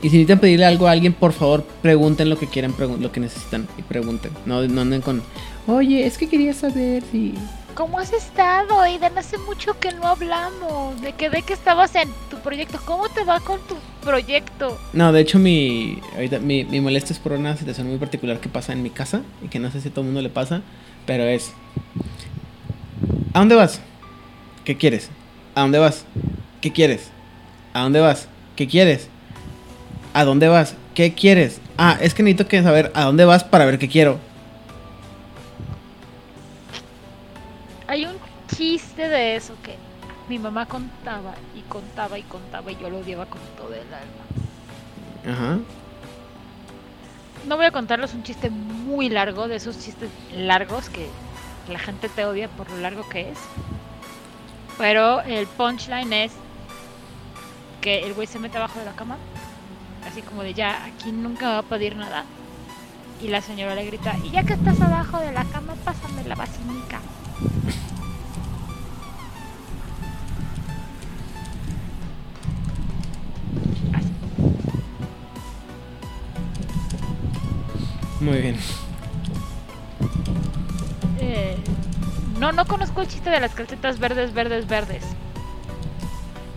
Y si necesitan pedirle algo a alguien, por favor, pregunten lo que quieran, lo que necesitan y pregunten. No, no anden con, oye, es que quería saber si... ¿Cómo has estado, Aiden? Hace mucho que no hablamos. Me quedé que estabas en tu proyecto. ¿Cómo te va con tu proyecto? No, de hecho mi, ahorita, mi, mi molestia es por una situación muy particular que pasa en mi casa y que no sé si a todo el mundo le pasa, pero es... ¿A dónde vas? ¿Qué quieres? ¿A dónde vas? ¿Qué quieres? ¿A dónde vas? ¿Qué quieres? ¿A dónde vas? ¿Qué quieres? Ah, es que necesito que saber a dónde vas para ver qué quiero. Hay un chiste de eso que mi mamá contaba y contaba y contaba y yo lo odiaba con todo el alma. Ajá. No voy a contarles un chiste muy largo, de esos chistes largos que la gente te odia por lo largo que es. Pero el punchline es que el güey se mete abajo de la cama, así como de ya, aquí nunca va a pedir nada. Y la señora le grita, y ya que estás abajo de la cama, pásame la vacinica. Muy bien. Eh, no, no conozco el chiste de las calcetas verdes, verdes, verdes.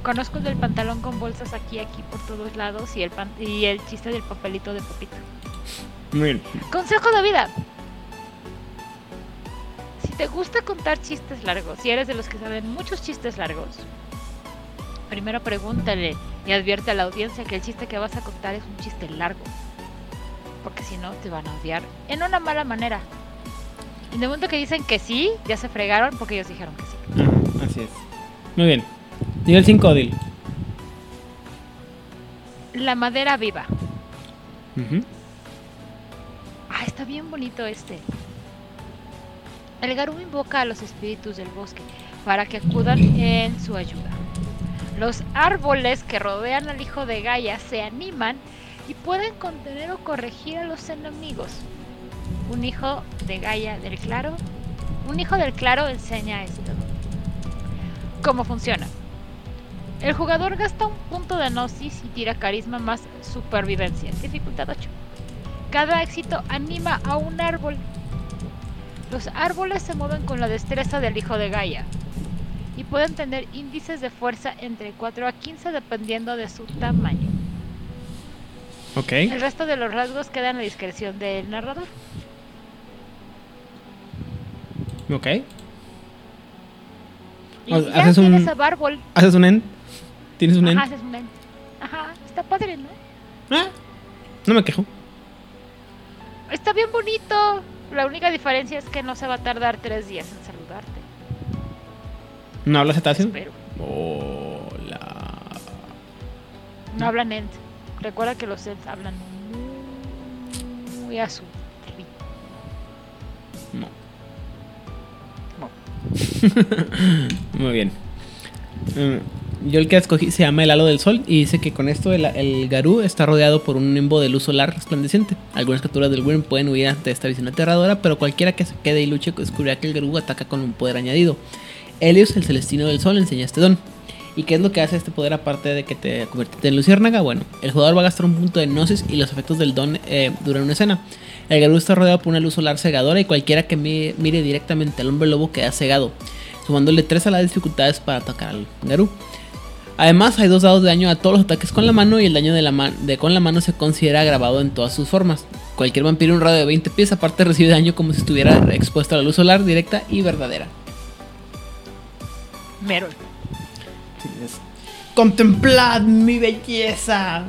Conozco el del pantalón con bolsas aquí, aquí, por todos lados y el, pan- y el chiste del papelito de papito. Muy bien. Consejo de vida. Si te gusta contar chistes largos, si eres de los que saben muchos chistes largos, primero pregúntale y advierte a la audiencia que el chiste que vas a contar es un chiste largo. Porque si no, te van a odiar en una mala manera. Y de momento que dicen que sí, ya se fregaron porque ellos dijeron que sí. Así es. Muy bien. Nivel 5, Odil. La madera viva. Ah, está bien bonito este. El Garú invoca a los espíritus del bosque para que acudan en su ayuda. Los árboles que rodean al hijo de Gaia se animan y pueden contener o corregir a los enemigos. Un hijo de Gaia del claro, un hijo del claro enseña esto. ¿Cómo funciona? El jugador gasta un punto de gnosis y tira carisma más supervivencia, dificultad 8. Cada éxito anima a un árbol. Los árboles se mueven con la destreza del hijo de Gaia y pueden tener índices de fuerza entre 4 a 15 dependiendo de su tamaño. Ok. El resto de los rasgos quedan a discreción del narrador. Ok. Y O- ya haces un- tienes a. ¿Haces un end? ¿Tienes un end? Ajá, haces un end. Ajá, está padre, ¿no? Ah, no me quejo. Está bien bonito. La única diferencia es que no se va a tardar tres días en saludarte. ¿No hablas cetáceo? Espero. Hola. No hablan Ent. Recuerda que los Ents hablan muy, a su. No. No. Muy bien. Mm, Yo el que escogí se llama el halo del sol y dice que con esto el, Garú está rodeado por un nimbo de luz solar resplandeciente. Algunas capturas del Wyrm pueden huir ante esta visión aterradora, pero cualquiera que se quede y luche descubrirá que el Garú ataca con un poder añadido. Helios, el celestino del sol, enseña este don. ¿Y qué es lo que hace este poder aparte de que te convierte en luciérnaga? Bueno, el jugador va a gastar un punto de gnosis y los efectos del don eh, duran una escena. El Garú está rodeado por una luz solar cegadora y cualquiera que mi- mire directamente al hombre lobo queda cegado. sumándole 3 a las dificultades para atacar al Garú. Además, hay dos dados de daño a todos los ataques con la mano y el daño de, la de con la mano se considera agravado en todas sus formas. Cualquier vampiro en un radio de 20 pies aparte recibe daño como si estuviera expuesto a la luz solar directa y verdadera. Merol. Contemplad mi belleza.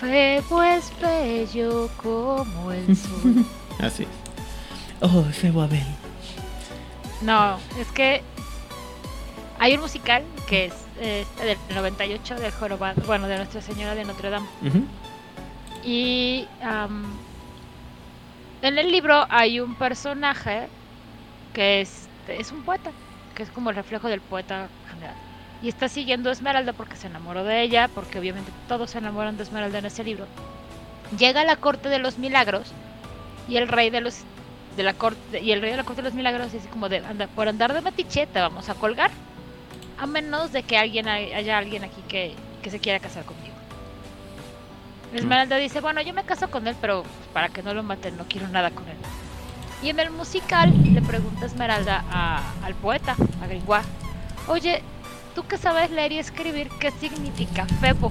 Febo es bello como el sol. Así es. Oh, Febo Abel. No, es que hay un musical que es eh, del 98 del jorobado, bueno, de Nuestra Señora de Notre Dame. Y en el libro hay un personaje que es, es un poeta, que es como el reflejo del poeta general. Y está siguiendo a Esmeralda porque se enamoró de ella, porque obviamente todos se enamoran de Esmeralda en ese libro. Llega a la corte de los milagros y el rey de los de la corte y el rey de la corte de los milagros dice como de anda por andar de maticheta vamos a colgar a menos de que alguien haya alguien aquí que, se quiera casar conmigo. Esmeralda dice, bueno, yo me caso con él, pero para que no lo maten, no quiero nada con él. Y en el musical le pregunta Esmeralda al poeta, a Gringoire, oye, tú que sabes leer y escribir, ¿qué significa Febo?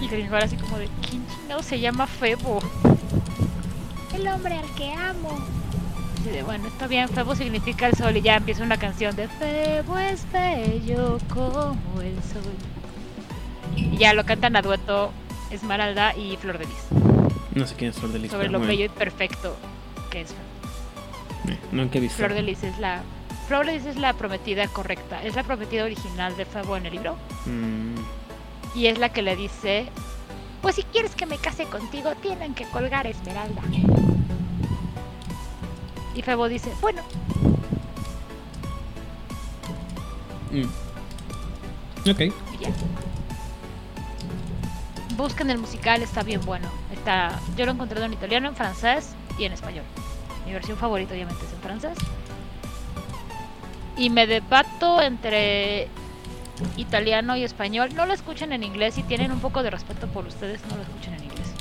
Y Gringoire así como de, ¿quién chingado se llama Febo? El hombre al que amo bueno, está bien, Febo significa el sol y ya empieza una canción de Febo es bello como el sol. Y ya lo cantan a dueto Esmeralda y Flor de Lis. No sé quién es Flor de Lis. Sobre lo bello y perfecto que es eh, no, ¿qué visto? Flor de Lis es la Flor de Lis es la prometida correcta, es la prometida original de Febo en el libro. Mm. Y es la que le dice, pues si quieres que me case contigo, tienen que colgar Esmeralda. Y Febo dice, bueno. Mm. Ok. Busquen el musical, está bien bueno. Está, yo lo he encontrado en italiano, en francés y en español. Mi versión favorita obviamente es en francés. Y me debato entre italiano y español. No lo escuchen en inglés y tienen un poco de respeto por ustedes, no lo escuchen en inglés.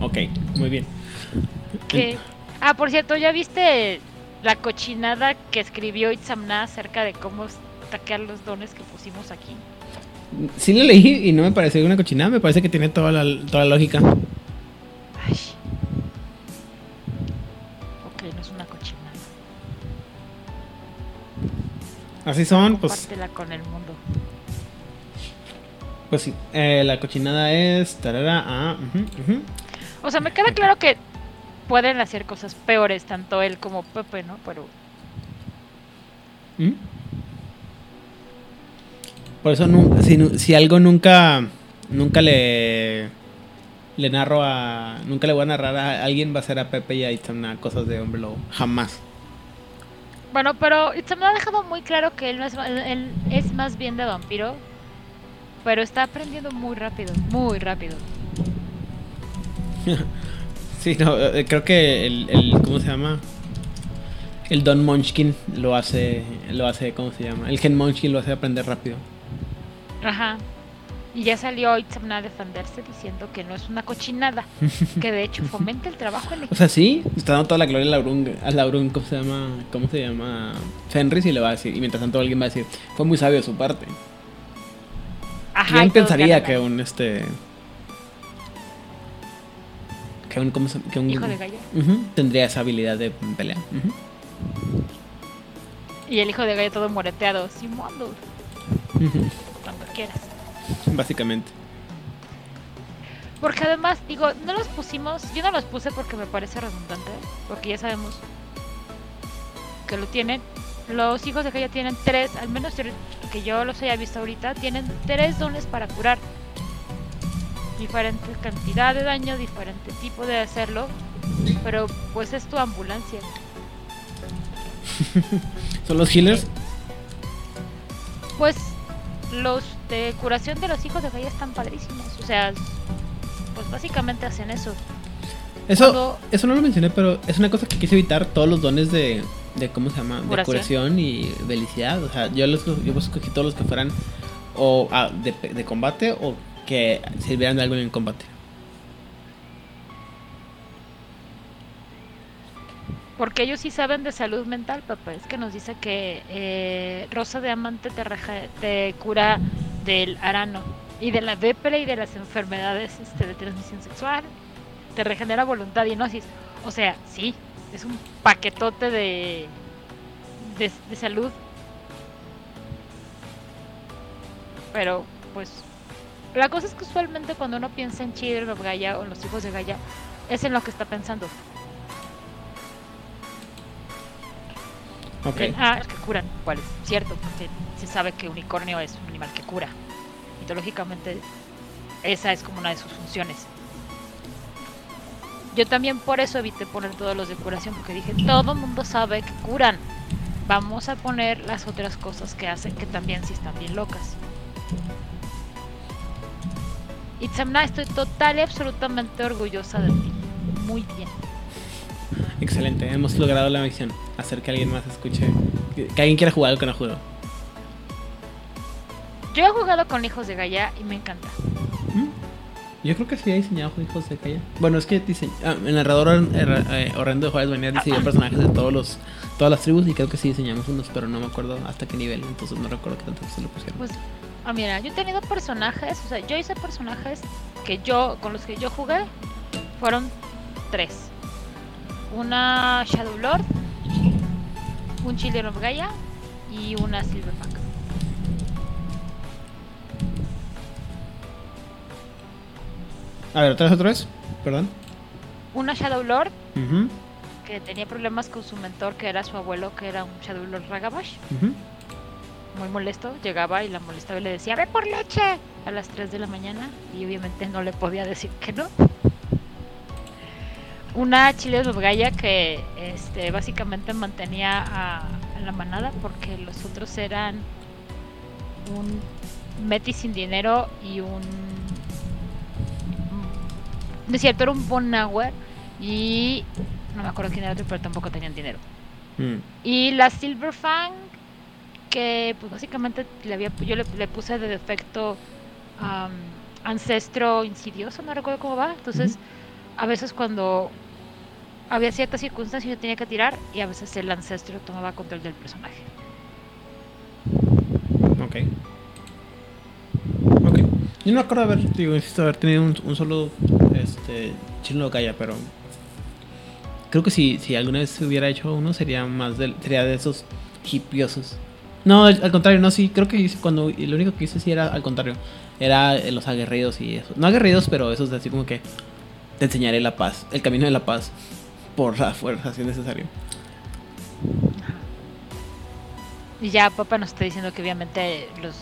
ok, muy bien. Ah, por cierto, ¿ya viste la cochinada que escribió Itzamna acerca de cómo taquear los dones que pusimos aquí? Sí lo leí y no me pareció una cochinada, me parece que tiene toda la, toda la lógica. Ay. Ok, no es una cochinada. Así son, pues. Con el mundo. Pues sí, eh, la cochinada es. Tarara, ah, O sea, me queda claro que pueden hacer cosas peores, tanto él como Pepe, ¿no? Pero. ¿Mm? Por eso, si, si algo nunca. Nunca le. Le narro a. Nunca le voy a narrar a alguien, va a ser a Pepe y a Itzamna cosas de hombre lobo. Jamás. Bueno, pero Itzamna ha dejado muy claro que él, no es, él es más bien de vampiro. Pero está aprendiendo muy rápido, muy rápido. Sí, no, eh, creo que el, el, ¿cómo se llama? El Don Munchkin lo hace, lo hace, ¿cómo se llama? El Gen Munchkin lo hace aprender rápido. Ajá. Y ya salió Itzamna a defenderse diciendo que no es una cochinada, que de hecho fomenta el trabajo en equipo. O sea, sí, está dando toda la gloria a Laurun, a Laurun, ¿cómo se llama? ¿Cómo se llama? Fenris y le va a decir, y mientras tanto alguien va a decir, fue muy sabio de su parte. Ajá. ¿Quién pensaría que un este que un, que un hijo de Gaia. tendría esa habilidad de pelea. Y el hijo de Gaia todo moreteado, Simondo. Cuando quieras. Básicamente. Porque además, digo, no los pusimos, yo no los puse porque me parece redundante, porque ya sabemos que lo tienen. Los hijos de Gaia tienen tres, al menos que yo los haya visto ahorita, tienen tres dones para curar diferente cantidad de daño, diferente tipo de hacerlo, pero pues es tu ambulancia. ¿Son los healers? Pues los de curación de los hijos de Gaia están padrísimos, o sea, pues básicamente hacen eso. Eso, eso no lo mencioné, pero es una cosa que quise evitar, todos los dones de, de ¿cómo se llama? De curación y felicidad. O sea, yo, los, yo escogí todos los que fueran o ah, de, de combate o que sirvieran de algo en el combate. Porque ellos sí saben de salud mental, papá. Es que nos dice que eh, Rosa de Amante te, reja- te cura del arano y de la depre y de las enfermedades este, de transmisión sexual. Te regenera voluntad y gnosis. O sea, sí, es un paquetote de, de salud. Pero, pues, la cosa es que usualmente cuando uno piensa en Children of Gaia o en los hijos de Gaia, es en lo que está pensando. Ok. En, ah, es que curan, cuál es cierto, porque se sabe que unicornio es un animal que cura. Mitológicamente, esa es como una de sus funciones. Yo también por eso evité poner todos los de curación, porque dije, todo el mundo sabe que curan. Vamos a poner las otras cosas que hacen que también sí están bien locas. Itzamna, estoy total y absolutamente orgullosa de ti. Muy bien. Excelente, hemos logrado la misión. Hacer que alguien más escuche. Que alguien quiera jugar no jugó. Yo he jugado con hijos de Gaia y me encanta. ¿Mm? Yo creo que sí ha diseñado hijos de Gaia. Bueno, es que diseñ... ah, el narrador hor- eh, horrendo de Juárez venía diseñó personajes de todos los, todas las tribus y creo que sí diseñamos unos, pero no me acuerdo hasta qué nivel, entonces no recuerdo qué tanto se lo pusieron. Pues, ah, mira, yo he tenido personajes, o sea, yo hice personajes que yo, con los que yo jugué, fueron tres. Una Shadow Lord, un Children of Gaia y una Silverback. A ver, otra vez, otra vez. Perdón. Una Shadow Lord que tenía problemas con su mentor, que era su abuelo, que era un Shadow Lord Ragabash. Muy molesto, llegaba y la molestaba y le decía, ve por leche a las 3 de la mañana. Y obviamente no le podía decir que no. Una chile de Gaia que este, básicamente mantenía a, a la manada porque los otros eran un Meti sin dinero y un. No es cierto, era un Bonauer y. No me acuerdo quién era otro, pero tampoco tenían dinero. Mm. Y la Silverfang, que pues básicamente le había, yo le, le puse de defecto am, ancestro insidioso, no recuerdo cómo va. Entonces, a veces cuando había ciertas circunstancias yo tenía que tirar y a veces el ancestro tomaba control del personaje. Ok. Ok. Yo no acuerdo haber, digo, insisto, haber tenido un, un solo este, chino Gaia, pero creo que si, si alguna vez se hubiera hecho uno sería más del, sería de esos hipiosos. No, al contrario, no, sí, creo que hice cuando lo único que hice sí era al contrario, era eh, los aguerridos y eso. No aguerridos, pero esos de así como que te enseñaré la paz, el camino de la paz por la fuerza si es necesario. Y ya Papa nos está diciendo que obviamente los...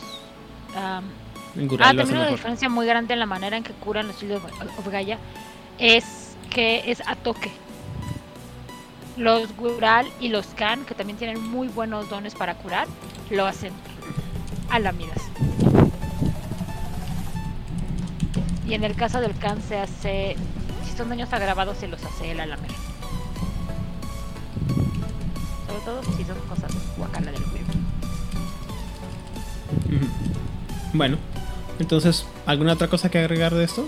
En Ah, también una diferencia muy grande en la manera en que curan los of of Gaia es que es a toque. Los Gural y los Khan, que también tienen muy buenos dones para curar, lo hacen a lamidas. Y en el caso del Khan se hace, si son daños agravados, se los hace él a lamer. Sobre todo si son cosas guacala del. Ujú. Bueno, entonces, ¿alguna otra cosa que agregar de esto?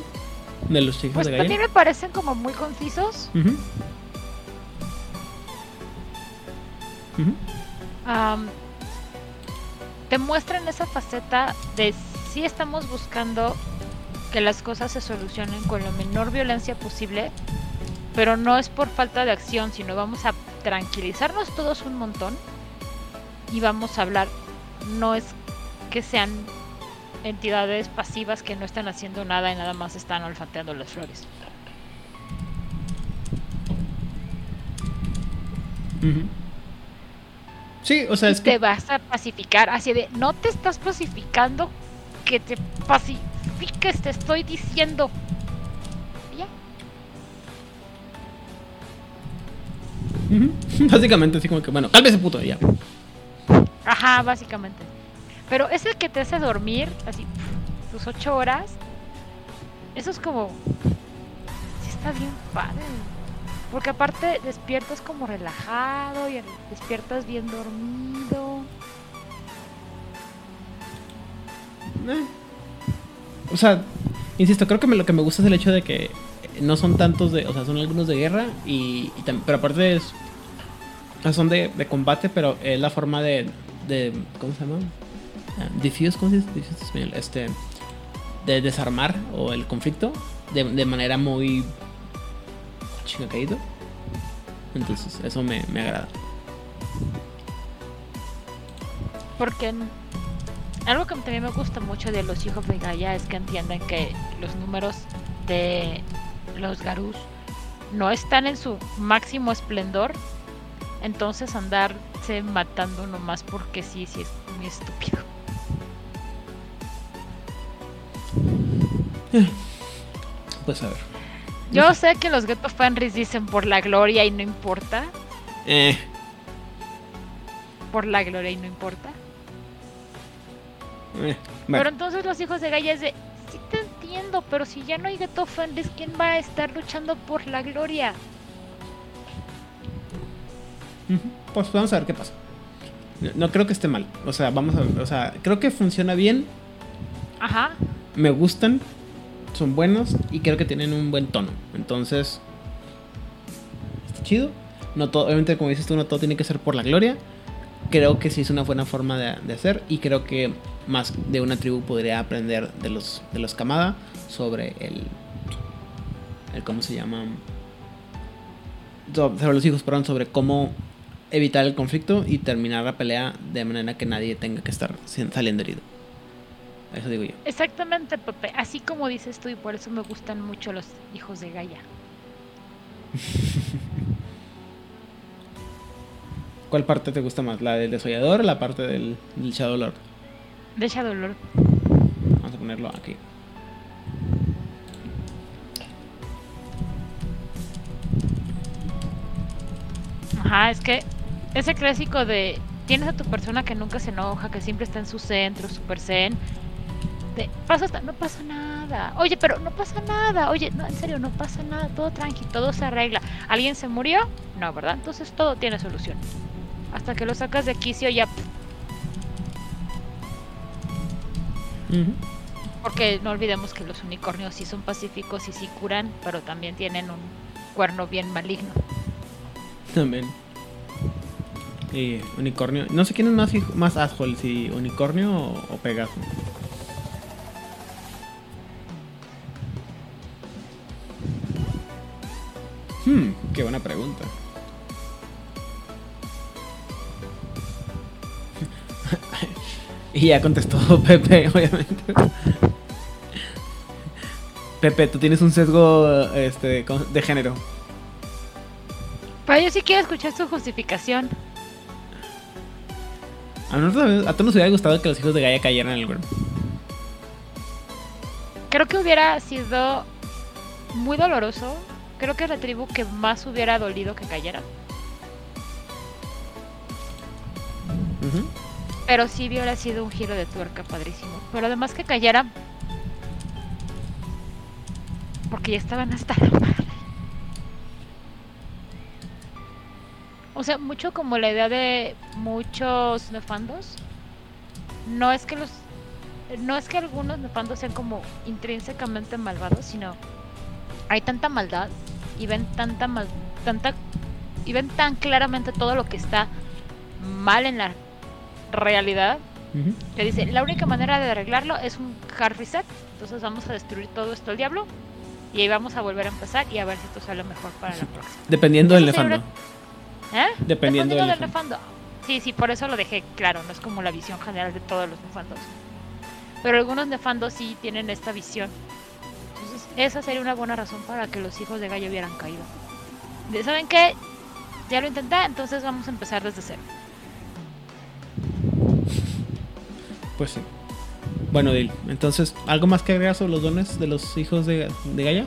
De los chicos Pues de también Gaia. me parecen como muy concisos. Te muestran esa faceta de si estamos buscando que las cosas se solucionen con la menor violencia posible, pero no es por falta de acción, sino vamos a tranquilizarnos todos un montón y vamos a hablar. No es que sean entidades pasivas que no están haciendo nada y nada más están olfateando las flores. Sí, o sea, es te que. vas a pacificar, así de, no te estás pacificando, que te pacifiques, te estoy diciendo. Ya. Básicamente, así como que, bueno, cálmese puto, ya. Ajá, básicamente. Pero ese que te hace dormir, así, tus ocho horas, eso es como, sí está bien padre. Porque aparte despiertas como relajado y despiertas bien dormido. Eh. O sea, insisto, creo que me- lo que me gusta es el hecho de que no son tantos de. O sea, son algunos de guerra, y, pero aparte es. Son de, combate, pero es la forma de, de. ¿Cómo se llama? Ah, Diffuse, ¿cómo se dice Diffuse español? Este. De desarmar o el conflicto de, de manera muy. Chinga caído. Entonces, eso me, me agrada. Porque algo que también me gusta mucho de los hijos de Gaia es que entienden que los números de los Garús no están en su máximo esplendor. Entonces andarse matando nomás porque sí, sí es muy estúpido. Pues a ver. Yo sé que los Ghetto Fenris dicen por la gloria y no importa. Eh, Por la gloria y no importa. eh, Pero bueno, entonces los hijos de Gaia es de, sí te entiendo, pero si ya no hay Ghetto Fenris, ¿quién va a estar luchando por la gloria? pues vamos a ver qué pasa. No, no creo que esté mal. O sea, vamos a ver. O sea, creo que funciona bien. Ajá. Me gustan. Son buenos. Y creo que tienen un buen tono. Entonces. Está chido. No todo, obviamente, como dices tú, no todo tiene que ser por la gloria. Creo que sí es una buena forma de, hacer. Y creo que más de una tribu podría aprender de los, de los Kamada sobre el. el ¿Cómo se llama? So- Sobre los hijos, perdón, sobre cómo evitar el conflicto y terminar la pelea de manera que nadie tenga que estar saliendo herido. Eso digo yo. Exactamente, Pepe. Así como dices tú, y por eso me gustan mucho los hijos de Gaia. ¿Cuál parte te gusta más? ¿La del desollador o la parte del, del Shadow Lord? De Shadow Lord. Vamos a ponerlo aquí. Ajá, es que ese clásico de tienes a tu persona que nunca se enoja, que siempre está en su centro, super zen. De, pasa hasta- no pasa nada. Oye, pero no pasa nada. Oye, no, en serio, no pasa nada. Todo tranqui, todo se arregla. ¿Alguien se murió? No, ¿verdad? Entonces todo tiene solución. Hasta que lo sacas de quicio ya. pff, Ujú. Porque no olvidemos que los unicornios sí son pacíficos y sí curan, pero también tienen un cuerno bien maligno. También. Y unicornio. No sé quién es más, más asshole, si unicornio o, o Pegaso. Hmm, qué buena pregunta. y ya contestó Pepe, obviamente. Pepe, tú tienes un sesgo este, de género. Pero yo sí quiero escuchar su justificación. A nosotros, a todos nos hubiera gustado que los hijos de Gaia cayeran en el grupo. Creo que hubiera sido muy doloroso. Creo que es la tribu que más hubiera dolido que cayera. Pero sí hubiera sido un giro de tuerca padrísimo. Pero además que cayera. Porque ya estaban hasta la madre. O sea, mucho como la idea de muchos nefandos. No es que los. No es que algunos nefandos sean como intrínsecamente malvados, sino hay tanta maldad y ven tanta mal, tanta y ven tan claramente todo lo que está mal en la realidad que dice la única manera de arreglarlo es un hard reset entonces vamos a destruir todo esto al diablo y ahí vamos a volver a empezar y a ver si esto sale mejor para la próxima Dependiendo del nefando. ¿Eh? Dependiendo del del nefando. sí sí por eso lo dejé claro no es como la visión general de todos los nefandos pero algunos nefandos sí tienen esta visión esa sería una buena razón para que los hijos de gallo hubieran caído saben qué ya lo intenté entonces vamos a empezar desde cero Pues sí. Bueno, Dil, entonces, ¿algo más que agregar sobre los dones de los hijos de, de Gaia?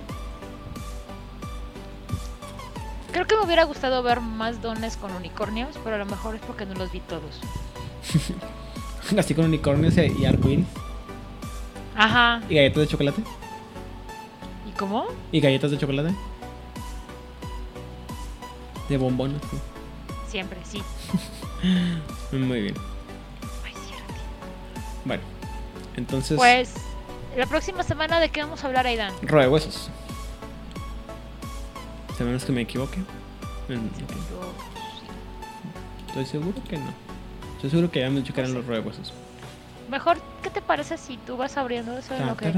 Creo que me hubiera gustado ver más dones con unicornios, pero a lo mejor es porque no los vi todos. Así con unicornios y, y arcoíris. Ajá. ¿Y galletas de chocolate? ¿Y cómo? ¿Y galletas de chocolate? De bombones. sí. Siempre, sí. Muy bien. Ay, cierto. Bueno, entonces, Pues, la próxima semana, ¿de qué vamos a hablar, Aidan? roe huesos. A menos que me equivoque. Estoy seguro que no. Estoy seguro que ya me eran los huesos. Mejor, ¿qué te parece si tú vas abriendo eso en lo que...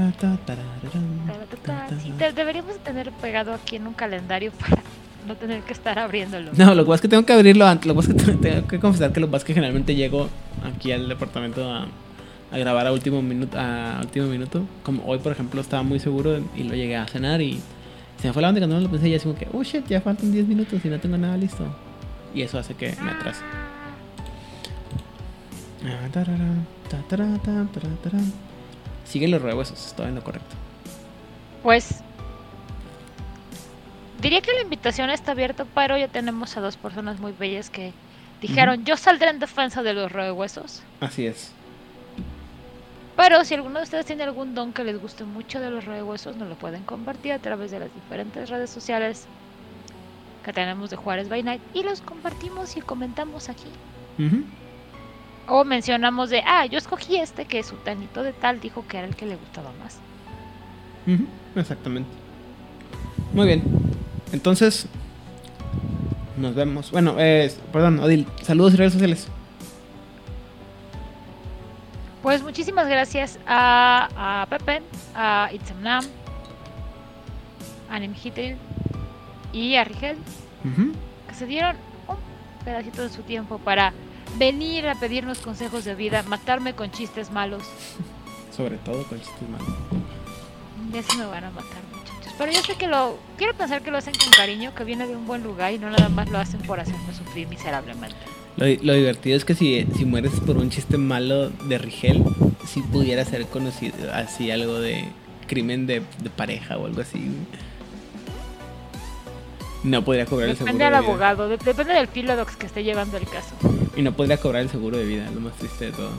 Deberíamos tener pegado aquí en un calendario para no tener que estar abriéndolo. No, lo que pasa es que tengo que abrirlo antes. Lo que que tengo que confesar que lo que pasa es que generalmente llego aquí al departamento a, grabar a último minuto. A último minuto. Como hoy, por ejemplo, estaba muy seguro y lo llegué a cenar y se me fue la onda y cuando no lo pensé ya así como que, oh shit, ya faltan 10 minutos y no tengo nada listo. Y eso hace que me atrase. Sigue los rehuesos, estoy en lo correcto. Pues diría que la invitación está abierta, pero ya tenemos a dos personas muy bellas que dijeron, yo saldré en defensa de los huesos. Así es. Pero si alguno de ustedes tiene algún don que les guste mucho de los huesos, nos lo pueden compartir a través de las diferentes redes sociales que tenemos de Juárez by Night y los compartimos y comentamos aquí. Ujú. O mencionamos de, ah, yo escogí este que su tanito de tal dijo que era el que le gustaba más. Exactamente. Muy bien. Entonces, nos vemos. Bueno, eh, perdón, Odil, saludos y redes sociales. Pues muchísimas gracias a, a Pepe, a Itzamnam, a Nemhitel y a Rigel, que se dieron un pedacito de su tiempo para venir a pedirnos consejos de vida, matarme con chistes malos. Sobre todo con chistes malos. Ya se me van a matar, muchachos. Pero yo sé que lo. Quiero pensar que lo hacen con cariño, que viene de un buen lugar y no nada más lo hacen por hacerme sufrir miserablemente. Lo, lo divertido es que si, si mueres por un chiste malo de Rigel, si pudiera ser conocido así algo de crimen de, de pareja o algo así. No podría cobrar el seguro Depende de del abogado, de- depende del filodox que esté llevando el caso. Y no podría cobrar el seguro de vida, lo más triste de todo.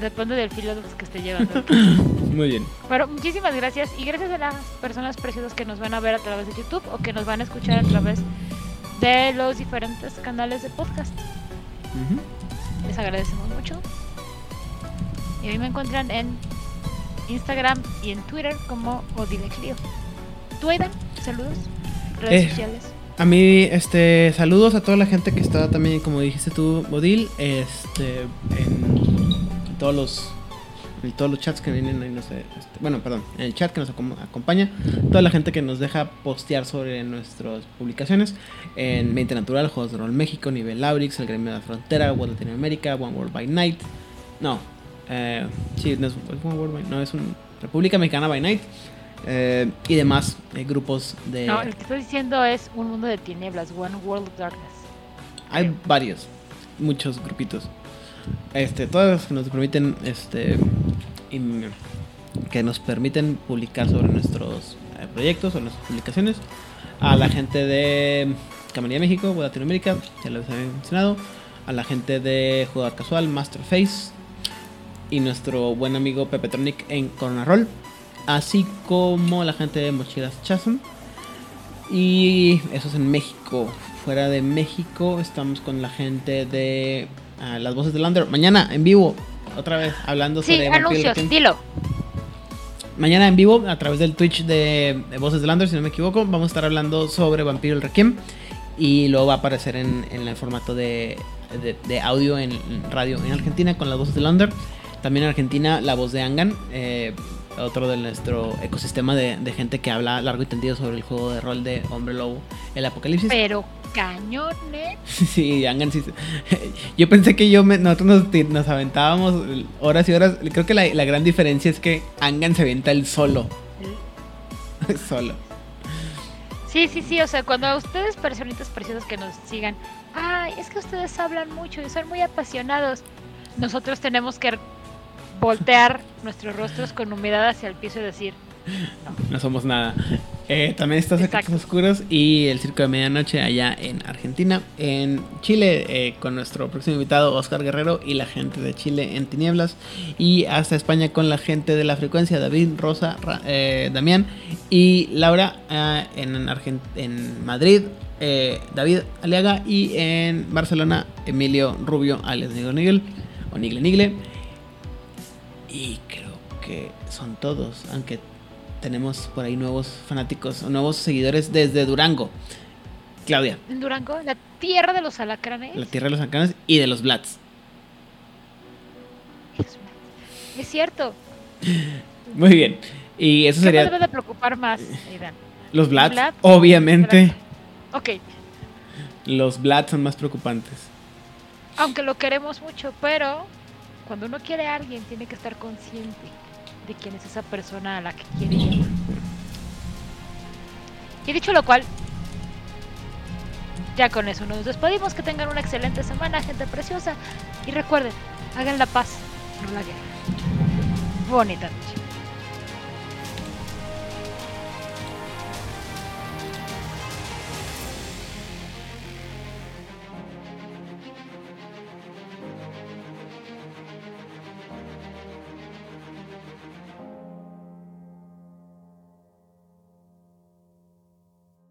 Depende del filodox que esté llevando. Muy bien. Pero muchísimas gracias y gracias a las personas preciosas que nos van a ver a través de YouTube o que nos van a escuchar a través de los diferentes canales de podcast. Les agradecemos mucho. Y a mí me encuentran en Instagram y en Twitter como Odile Clio. ¿Tú, Aidan? Saludos. Redes Eh, sociales. A mí, este, saludos a toda la gente que está también, como dijiste tú, Bodil, este, en todos los, en todos los chats que vienen ahí, no sé, este, bueno, perdón, en el chat que nos acom- acompaña, toda la gente que nos deja postear sobre nuestras publicaciones en Mente Natural, Juegos de Rol México, Nivel Aurix, El Gremio de la Frontera, World Latinoamérica, One World by Night, no, eh, sí, no es, One World by, no, es un República Mexicana by Night, eh, y demás eh, grupos de... No, el que estoy diciendo es Un Mundo de Tinieblas, One World of Darkness. Hay Creo. varios, muchos grupitos. Este, todos los que nos permiten, este, que nos permiten publicar sobre nuestros eh, proyectos o nuestras publicaciones. A la gente de Camarilla México, o Latinoamérica, ya lo había mencionado. A la gente de Jugador Casual, Masterface. Y nuestro buen amigo Pepetronic en Corona Roll. Así como la gente de Mochilas Chasm. Y eso es en México. Fuera de México estamos con la gente de ah, Las Voces del Under. Mañana en vivo, otra vez hablando Sí, sobre anuncios, dilo. Mañana en vivo, a través del Twitch de, de Voces del Under, si no me equivoco, vamos a estar hablando sobre Vampiro el Requiem. Y luego va a aparecer en, en el formato de, de- de audio en radio en Argentina con las voces del Under. También en Argentina la voz de Angan, eh, otro de nuestro ecosistema de, de gente que habla largo y tendido sobre el juego de rol de Hombre Lobo, el Apocalipsis. Pero cañones. Sí, Angan sí. Yo pensé que yo me- nosotros nos, aventábamos horas y horas. Creo que la, la gran diferencia es que Angan se avienta el solo. solo. Sí, sí, sí, o sea, cuando a ustedes, personitas preciosas que nos sigan, ay, es que ustedes hablan mucho y son muy apasionados, nosotros tenemos que voltear nuestros rostros con humedad hacia el piso y decir, No somos nada. Eh, también está Secretos. Oscuros y el Circo de Medianoche allá en Argentina. En Chile, eh, con nuestro próximo invitado Oscar Guerrero y la gente de Chile en Tinieblas. Y hasta España con la gente de la frecuencia, David, Rosa, Ra- eh, Damián y Laura eh, en, Argen- en Madrid. eh, David Aliaga y en Barcelona Emilio Rubio alias Nigle Nigle o Nigle Nigle y creo que son todos, aunque tenemos por ahí nuevos fanáticos o nuevos seguidores desde Durango. Claudia. en Durango, la tierra de los alacranes. La tierra de los alacranes y de los Blats. Es cierto. Muy bien. Y eso ¿Qué sería. me debe de preocupar más, Aidan? Los Blats, Blats? obviamente. Ok, Los Blats son más preocupantes. aunque lo queremos mucho, pero cuando uno quiere a alguien tiene que estar consciente de quién es esa persona a la que quiere llamar. Y dicho lo cual, ya con eso nos despedimos. Que tengan una excelente semana, gente preciosa. Y recuerden, hagan la paz, no la guerra. Bonita noche.